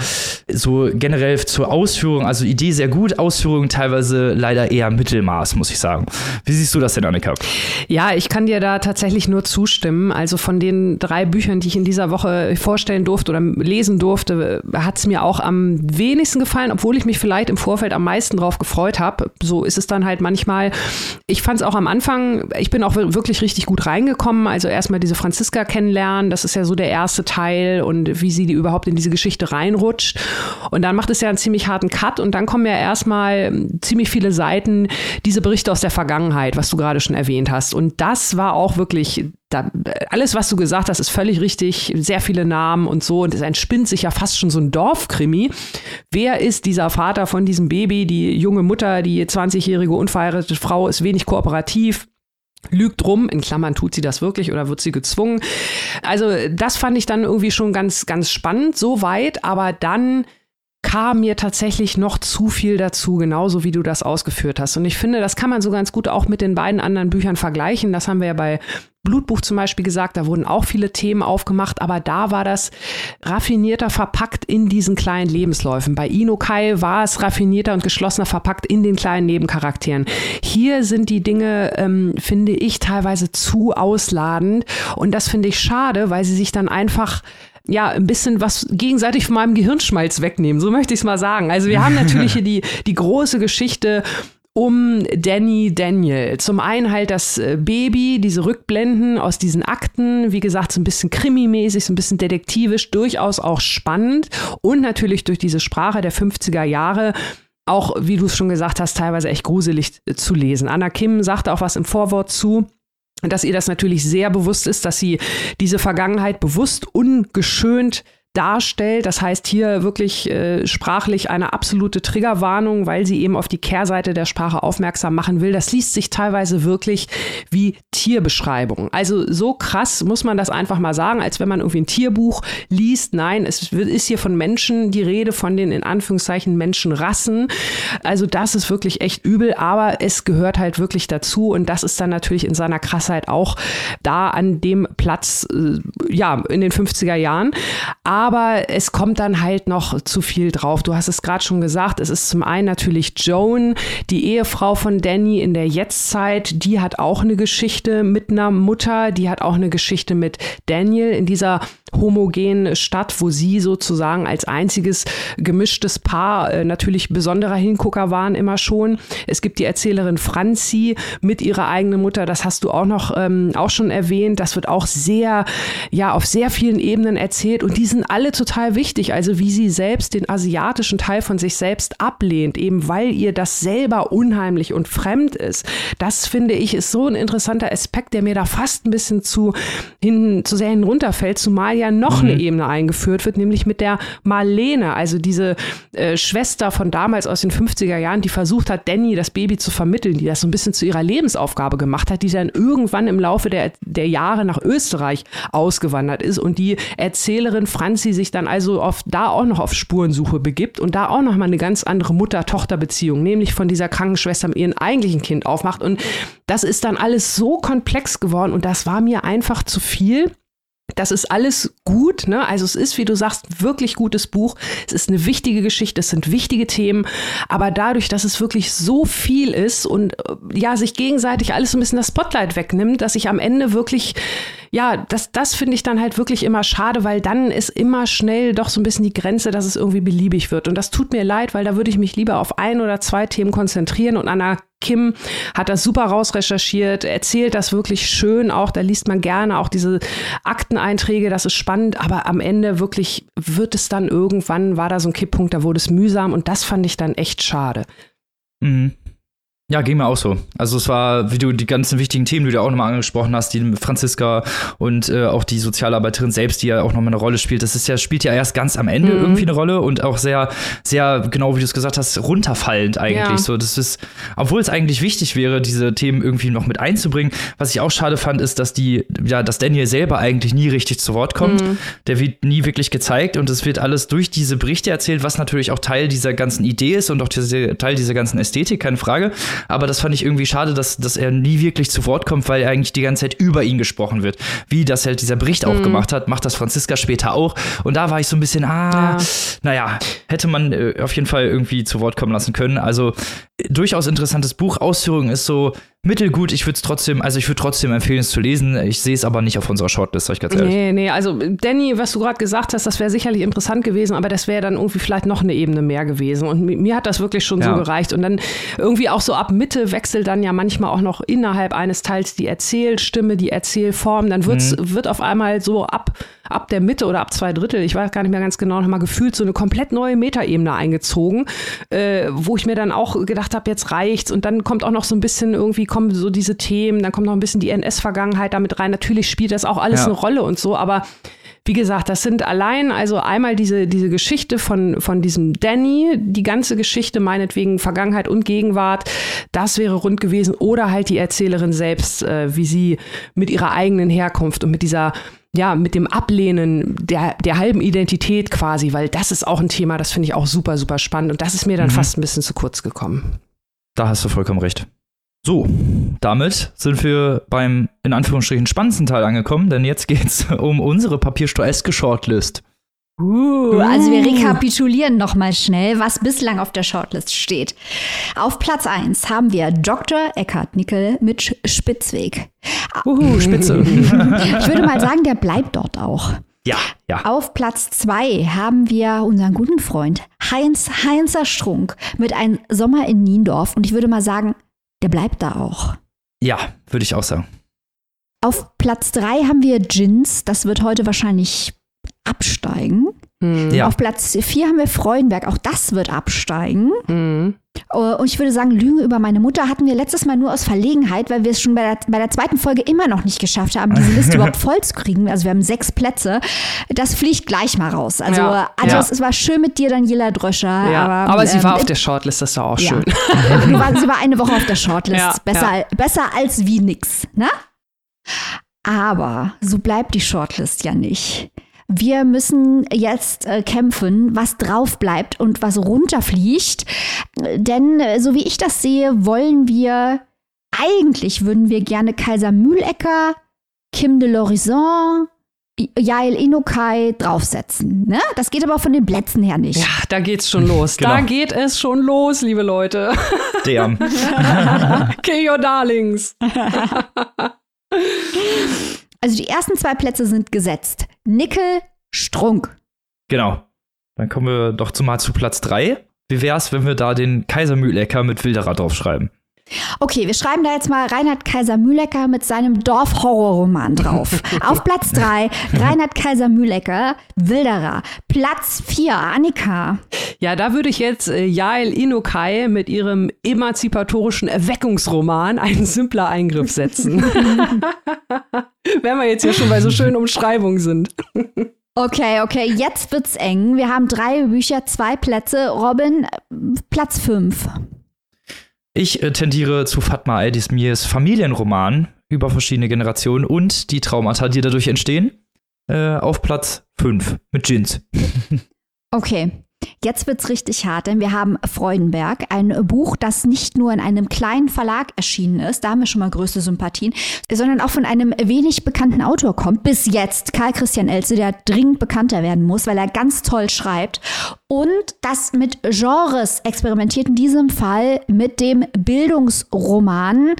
so generell zur Ausführung, also Idee sehr gut, Ausführung teilweise leider eher Mittelmaß, muss ich sagen. Wie siehst du das denn, Annika? Ja, ich kann dir da tatsächlich nur zustimmen. Also von den drei Büchern, die ich in dieser Woche vorstellen durfte oder lesen durfte, hat es mir auch am wenigsten gefallen, obwohl ich mich vielleicht im Vorfeld am meisten drauf gefreut habe. So ist es dann halt manchmal. Ich fand es auch am Anfang, ich bin auch wirklich richtig gut reingekommen. Also erstmal diese Franziska kennenlernen, das ist ja so der erste Teil und wie sie die überhaupt in diese Geschichte reinrutscht. Und dann macht es ja einen ziemlich harten Cut und dann kommen ja erstmal ziemlich viele Seiten, diese Berichte aus der Vergangenheit, was du gerade schon erwähnt hast. Und das war auch wirklich da, alles, was du gesagt hast, ist völlig richtig. Sehr viele Namen und so. Und es entspinnt sich ja fast schon so ein Dorfkrimi. Wer ist dieser Vater von diesem Baby? Die junge Mutter, die 20-jährige unverheiratete Frau ist wenig kooperativ lügt rum, in Klammern tut sie das wirklich oder wird sie gezwungen. Also das fand ich dann irgendwie schon ganz, ganz spannend, so weit, aber dann kam mir tatsächlich noch zu viel dazu, genauso wie du das ausgeführt hast. Und ich finde, das kann man so ganz gut auch mit den beiden anderen Büchern vergleichen. Das haben wir ja bei Blutbuch zum Beispiel gesagt, da wurden auch viele Themen aufgemacht, aber da war das raffinierter verpackt in diesen kleinen Lebensläufen. Bei Inokai war es raffinierter und geschlossener verpackt in den kleinen Nebencharakteren. Hier sind die Dinge, ähm, finde ich, teilweise zu ausladend und das finde ich schade, weil sie sich dann einfach ja, ein bisschen was gegenseitig von meinem Gehirnschmalz wegnehmen. So möchte ich es mal sagen. Also wir haben natürlich hier die, die große Geschichte um Danny Daniel. Zum einen halt das äh, Baby, diese Rückblenden aus diesen Akten, wie gesagt, so ein bisschen krimimäßig, so ein bisschen detektivisch, durchaus auch spannend und natürlich durch diese Sprache der 50er Jahre auch, wie du es schon gesagt hast, teilweise echt gruselig äh, zu lesen. Anna Kim sagte auch was im Vorwort zu dass ihr das natürlich sehr bewusst ist, dass sie diese Vergangenheit bewusst ungeschönt darstellt. Das heißt hier wirklich äh, sprachlich eine absolute Triggerwarnung, weil sie eben auf die Kehrseite der Sprache aufmerksam machen will. Das liest sich teilweise wirklich wie Tierbeschreibung. Also so krass muss man das einfach mal sagen, als wenn man irgendwie ein Tierbuch liest. Nein, es ist hier von Menschen die Rede, von den in Anführungszeichen Menschenrassen. Also das ist wirklich echt übel, aber es gehört halt wirklich dazu und das ist dann natürlich in seiner Krassheit auch da an dem Platz, äh, ja, in den 50er Jahren. Aber aber es kommt dann halt noch zu viel drauf. Du hast es gerade schon gesagt, es ist zum einen natürlich Joan, die Ehefrau von Danny in der Jetztzeit, die hat auch eine Geschichte mit einer Mutter, die hat auch eine Geschichte mit Daniel in dieser homogenen Stadt, wo sie sozusagen als einziges gemischtes Paar äh, natürlich besonderer Hingucker waren immer schon. Es gibt die Erzählerin Franzi mit ihrer eigenen Mutter, das hast du auch noch ähm, auch schon erwähnt. Das wird auch sehr, ja, auf sehr vielen Ebenen erzählt und die sind alle total wichtig. Also wie sie selbst den asiatischen Teil von sich selbst ablehnt, eben weil ihr das selber unheimlich und fremd ist. Das finde ich ist so ein interessanter Aspekt, der mir da fast ein bisschen zu hinten zu sehr hinunterfällt, zumal ja noch mhm. eine Ebene eingeführt wird, nämlich mit der Marlene, also diese äh, Schwester von damals aus den 50er Jahren, die versucht hat, Danny das Baby zu vermitteln, die das so ein bisschen zu ihrer Lebensaufgabe gemacht hat, die dann irgendwann im Laufe der, der Jahre nach Österreich ausgewandert ist und die Erzählerin Franz sie sich dann also oft da auch noch auf Spurensuche begibt und da auch noch mal eine ganz andere Mutter-Tochter-Beziehung, nämlich von dieser Krankenschwester mit ihrem eigentlichen Kind aufmacht. Und das ist dann alles so komplex geworden und das war mir einfach zu viel. Das ist alles gut, ne? Also es ist, wie du sagst, wirklich gutes Buch. Es ist eine wichtige Geschichte, es sind wichtige Themen, aber dadurch, dass es wirklich so viel ist und äh, ja, sich gegenseitig alles ein bisschen das Spotlight wegnimmt, dass ich am Ende wirklich ja, das, das finde ich dann halt wirklich immer schade, weil dann ist immer schnell doch so ein bisschen die Grenze, dass es irgendwie beliebig wird. Und das tut mir leid, weil da würde ich mich lieber auf ein oder zwei Themen konzentrieren. Und Anna Kim hat das super rausrecherchiert, erzählt das wirklich schön auch. Da liest man gerne auch diese Akteneinträge, das ist spannend. Aber am Ende wirklich wird es dann irgendwann, war da so ein Kipppunkt, da wurde es mühsam. Und das fand ich dann echt schade. Mhm. Ja, ging mir auch so. Also es war, wie du die ganzen wichtigen Themen, die du auch nochmal angesprochen hast, die Franziska und äh, auch die Sozialarbeiterin selbst, die ja auch nochmal eine Rolle spielt. Das ist ja, spielt ja erst ganz am Ende mhm. irgendwie eine Rolle und auch sehr, sehr, genau wie du es gesagt hast, runterfallend eigentlich. Ja. So, das ist, obwohl es eigentlich wichtig wäre, diese Themen irgendwie noch mit einzubringen. Was ich auch schade fand, ist, dass die, ja, dass Daniel selber eigentlich nie richtig zu Wort kommt. Mhm. Der wird nie wirklich gezeigt und es wird alles durch diese Berichte erzählt, was natürlich auch Teil dieser ganzen Idee ist und auch diese, Teil dieser ganzen Ästhetik, keine Frage. Aber das fand ich irgendwie schade, dass, dass er nie wirklich zu Wort kommt, weil eigentlich die ganze Zeit über ihn gesprochen wird. Wie das halt dieser Bericht mhm. auch gemacht hat, macht das Franziska später auch. Und da war ich so ein bisschen, ah, ja. naja, hätte man äh, auf jeden Fall irgendwie zu Wort kommen lassen können. Also durchaus interessantes Buch. Ausführung ist so mittelgut. Ich würde es trotzdem, also ich würde trotzdem empfehlen, es zu lesen. Ich sehe es aber nicht auf unserer Shortlist, sag ich ganz ehrlich. Nee, nee, also Danny, was du gerade gesagt hast, das wäre sicherlich interessant gewesen, aber das wäre dann irgendwie vielleicht noch eine Ebene mehr gewesen. Und mir hat das wirklich schon ja. so gereicht. Und dann irgendwie auch so ab Mitte wechselt dann ja manchmal auch noch innerhalb eines Teils die Erzählstimme, die Erzählform. Dann wird's, mhm. wird auf einmal so ab ab der Mitte oder ab zwei Drittel, ich weiß gar nicht mehr ganz genau, nochmal gefühlt so eine komplett neue Metaebene eingezogen, äh, wo ich mir dann auch gedacht habe, jetzt reicht's. Und dann kommt auch noch so ein bisschen irgendwie kommen so diese Themen, dann kommt noch ein bisschen die NS-Vergangenheit damit rein. Natürlich spielt das auch alles ja. eine Rolle und so, aber wie gesagt, das sind allein, also einmal diese, diese Geschichte von, von diesem Danny, die ganze Geschichte meinetwegen Vergangenheit und Gegenwart, das wäre rund gewesen. Oder halt die Erzählerin selbst, äh, wie sie mit ihrer eigenen Herkunft und mit dieser ja, mit dem Ablehnen der, der halben Identität quasi, weil das ist auch ein Thema, das finde ich auch super, super spannend und das ist mir dann mhm. fast ein bisschen zu kurz gekommen. Da hast du vollkommen recht. So, damit sind wir beim in Anführungsstrichen spannendsten Teil angekommen, denn jetzt geht es um unsere Papierstoeske Shortlist. Uh, also wir rekapitulieren nochmal schnell, was bislang auf der Shortlist steht. Auf Platz 1 haben wir Dr. Eckhard Nickel mit Spitzweg. Uhu, Spitze. ich würde mal sagen, der bleibt dort auch. Ja, ja. Auf Platz zwei haben wir unseren guten Freund Heinz Heinzer Strunk mit einem Sommer in Niendorf. Und ich würde mal sagen, der bleibt da auch. Ja, würde ich auch sagen. Auf Platz drei haben wir Jins. Das wird heute wahrscheinlich absteigen. Hm. Ja. Auf Platz vier haben wir Freudenberg. Auch das wird absteigen. Hm. Äh, Und ich würde sagen, Lügen über meine Mutter hatten wir letztes Mal nur aus Verlegenheit, weil wir es schon bei der, bei der zweiten Folge immer noch nicht geschafft haben, diese Liste überhaupt voll zu kriegen. Also wir haben sechs Plätze. Das fliegt gleich mal raus. Also, Ja. also Ja. es, es war schön mit dir, Daniela Dröscher. Ja, aber, aber, sie ähm, war auf der Shortlist, das ist doch auch ja. schön. Du war, sie war eine Woche auf der Shortlist. Ja, besser, ja. besser als wie nix, ne? Aber so bleibt die Shortlist ja nicht. Wir müssen jetzt äh, kämpfen, was drauf bleibt und was runterfliegt. Denn äh, so wie ich das sehe, wollen wir, eigentlich würden wir gerne Kaiser Mühlecker, Kim de l'Horizon, Jael Inokai draufsetzen. Ne? Das geht aber von den Plätzen her nicht. Ja, da geht's schon los. Da Genau. geht es schon los, liebe Leute. Der. Kill your darlings. Also die ersten zwei Plätze sind gesetzt. Nickel, Strunk. Genau. Dann kommen wir doch zu mal zu Platz 3. Wie wär's, wenn wir da den Kaiser Mühlecker mit Wilderer draufschreiben? Okay, wir schreiben da jetzt mal Reinhard Kaiser Mühlecker mit seinem Dorf-Horrorroman drauf. Auf Platz 3 Reinhard Kaiser Mühlecker, Wilderer. Platz 4 Annika. Ja, da würde ich jetzt äh, Yael Inokai mit ihrem emanzipatorischen Erweckungsroman einen simpler Eingriff setzen. Wenn wir jetzt hier schon bei so schönen Umschreibungen sind. Okay, okay, jetzt wird's eng. Wir haben drei Bücher, zwei Plätze. Robin, Platz 5. Ich äh, tendiere zu Fatma Al-Dismirs Familienroman über verschiedene Generationen und die Traumata, die dadurch entstehen. Äh, auf Platz 5 mit Jins. Okay. Jetzt wird's richtig hart, denn wir haben Freudenberg, ein Buch, das nicht nur in einem kleinen Verlag erschienen ist, da haben wir schon mal größte Sympathien, sondern auch von einem wenig bekannten Autor kommt. Bis jetzt Karl Christian Elze, der dringend bekannter werden muss, weil er ganz toll schreibt. Und das mit Genres experimentiert, in diesem Fall mit dem Bildungsroman.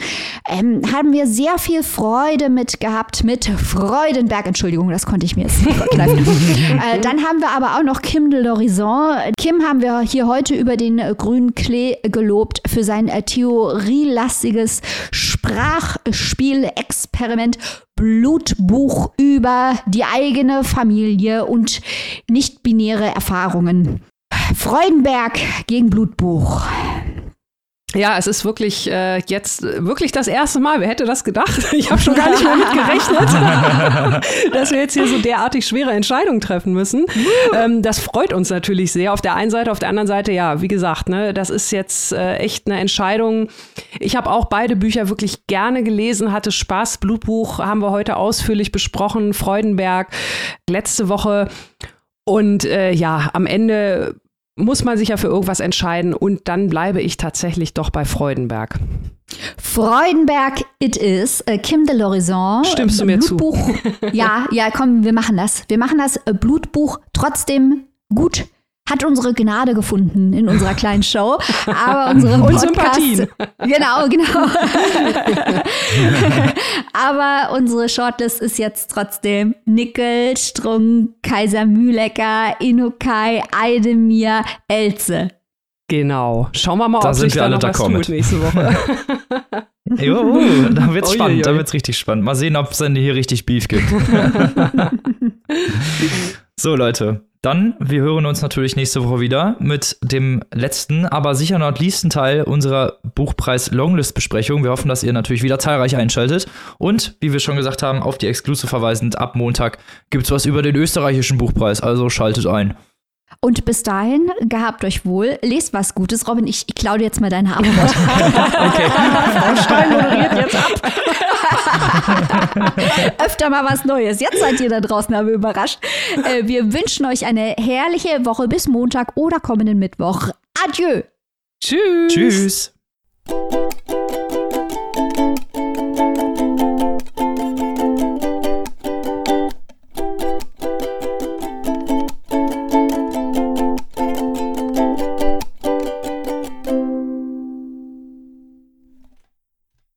Ähm, haben wir sehr viel Freude mit gehabt, mit Freudenberg. Entschuldigung, das konnte ich mir jetzt nicht verkneifen. äh, dann haben wir aber auch noch Kim de l'Horizon. Kim haben wir hier heute über den äh, grünen Klee gelobt für sein äh, theorielastiges Sprachspielexperiment Blutbuch über die eigene Familie und nicht-binäre Erfahrungen. Freudenberg gegen Blutbuch. Ja, es ist wirklich äh, jetzt wirklich das erste Mal. Wer hätte das gedacht? Ich habe schon gar nicht mehr mit gerechnet, dass wir jetzt hier so derartig schwere Entscheidungen treffen müssen. Ähm, das freut uns natürlich sehr. Auf der einen Seite, auf der anderen Seite, ja, wie gesagt, ne, das ist jetzt äh, echt eine Entscheidung. Ich habe auch beide Bücher wirklich gerne gelesen, hatte Spaß. Blutbuch haben wir heute ausführlich besprochen. Freudenberg letzte Woche. Und äh, ja, am Ende muss man sich ja für irgendwas entscheiden und dann bleibe ich tatsächlich doch bei Freudenberg. Freudenberg it is. Äh, Kim de l'Horizon. Stimmst du Äh, mir zu? Blutbuch. ja, ja, komm, wir machen das. Wir machen das äh, Blutbuch trotzdem gut. Hat unsere Gnade gefunden in unserer kleinen Show. Aber unsere Und Podcast, Sympathien. Genau, genau. Aber unsere Shortlist ist jetzt trotzdem Nickel, Strunk, Kaiser Mühlecker, Inukai, Eidemir, Elze. Genau. Schauen wir mal, Da ob sind sich wir da alle noch was tut nächste Woche. Jo, da wird's Ui, spannend, ui, da wird's richtig spannend. Mal sehen, ob es denn hier richtig Beef gibt. so, Leute, dann, wir hören uns natürlich nächste Woche wieder mit dem letzten, aber sicher not leasten Teil unserer Buchpreis-Longlist-Besprechung. Wir hoffen, dass ihr natürlich wieder zahlreich einschaltet. Und, wie wir schon gesagt haben, auf die Exclusive verweisend, ab Montag gibt's was über den österreichischen Buchpreis, also schaltet ein. Und bis dahin, gehabt euch wohl, lest was Gutes. Robin, ich, ich klaue dir jetzt mal deine Antwort. Frau Stein moderiert jetzt ab. Öfter mal was Neues. Jetzt seid ihr da draußen aber überrascht. Äh, wir wünschen euch eine herrliche Woche bis Montag oder kommenden Mittwoch. Adieu. Tschüss. Tschüss.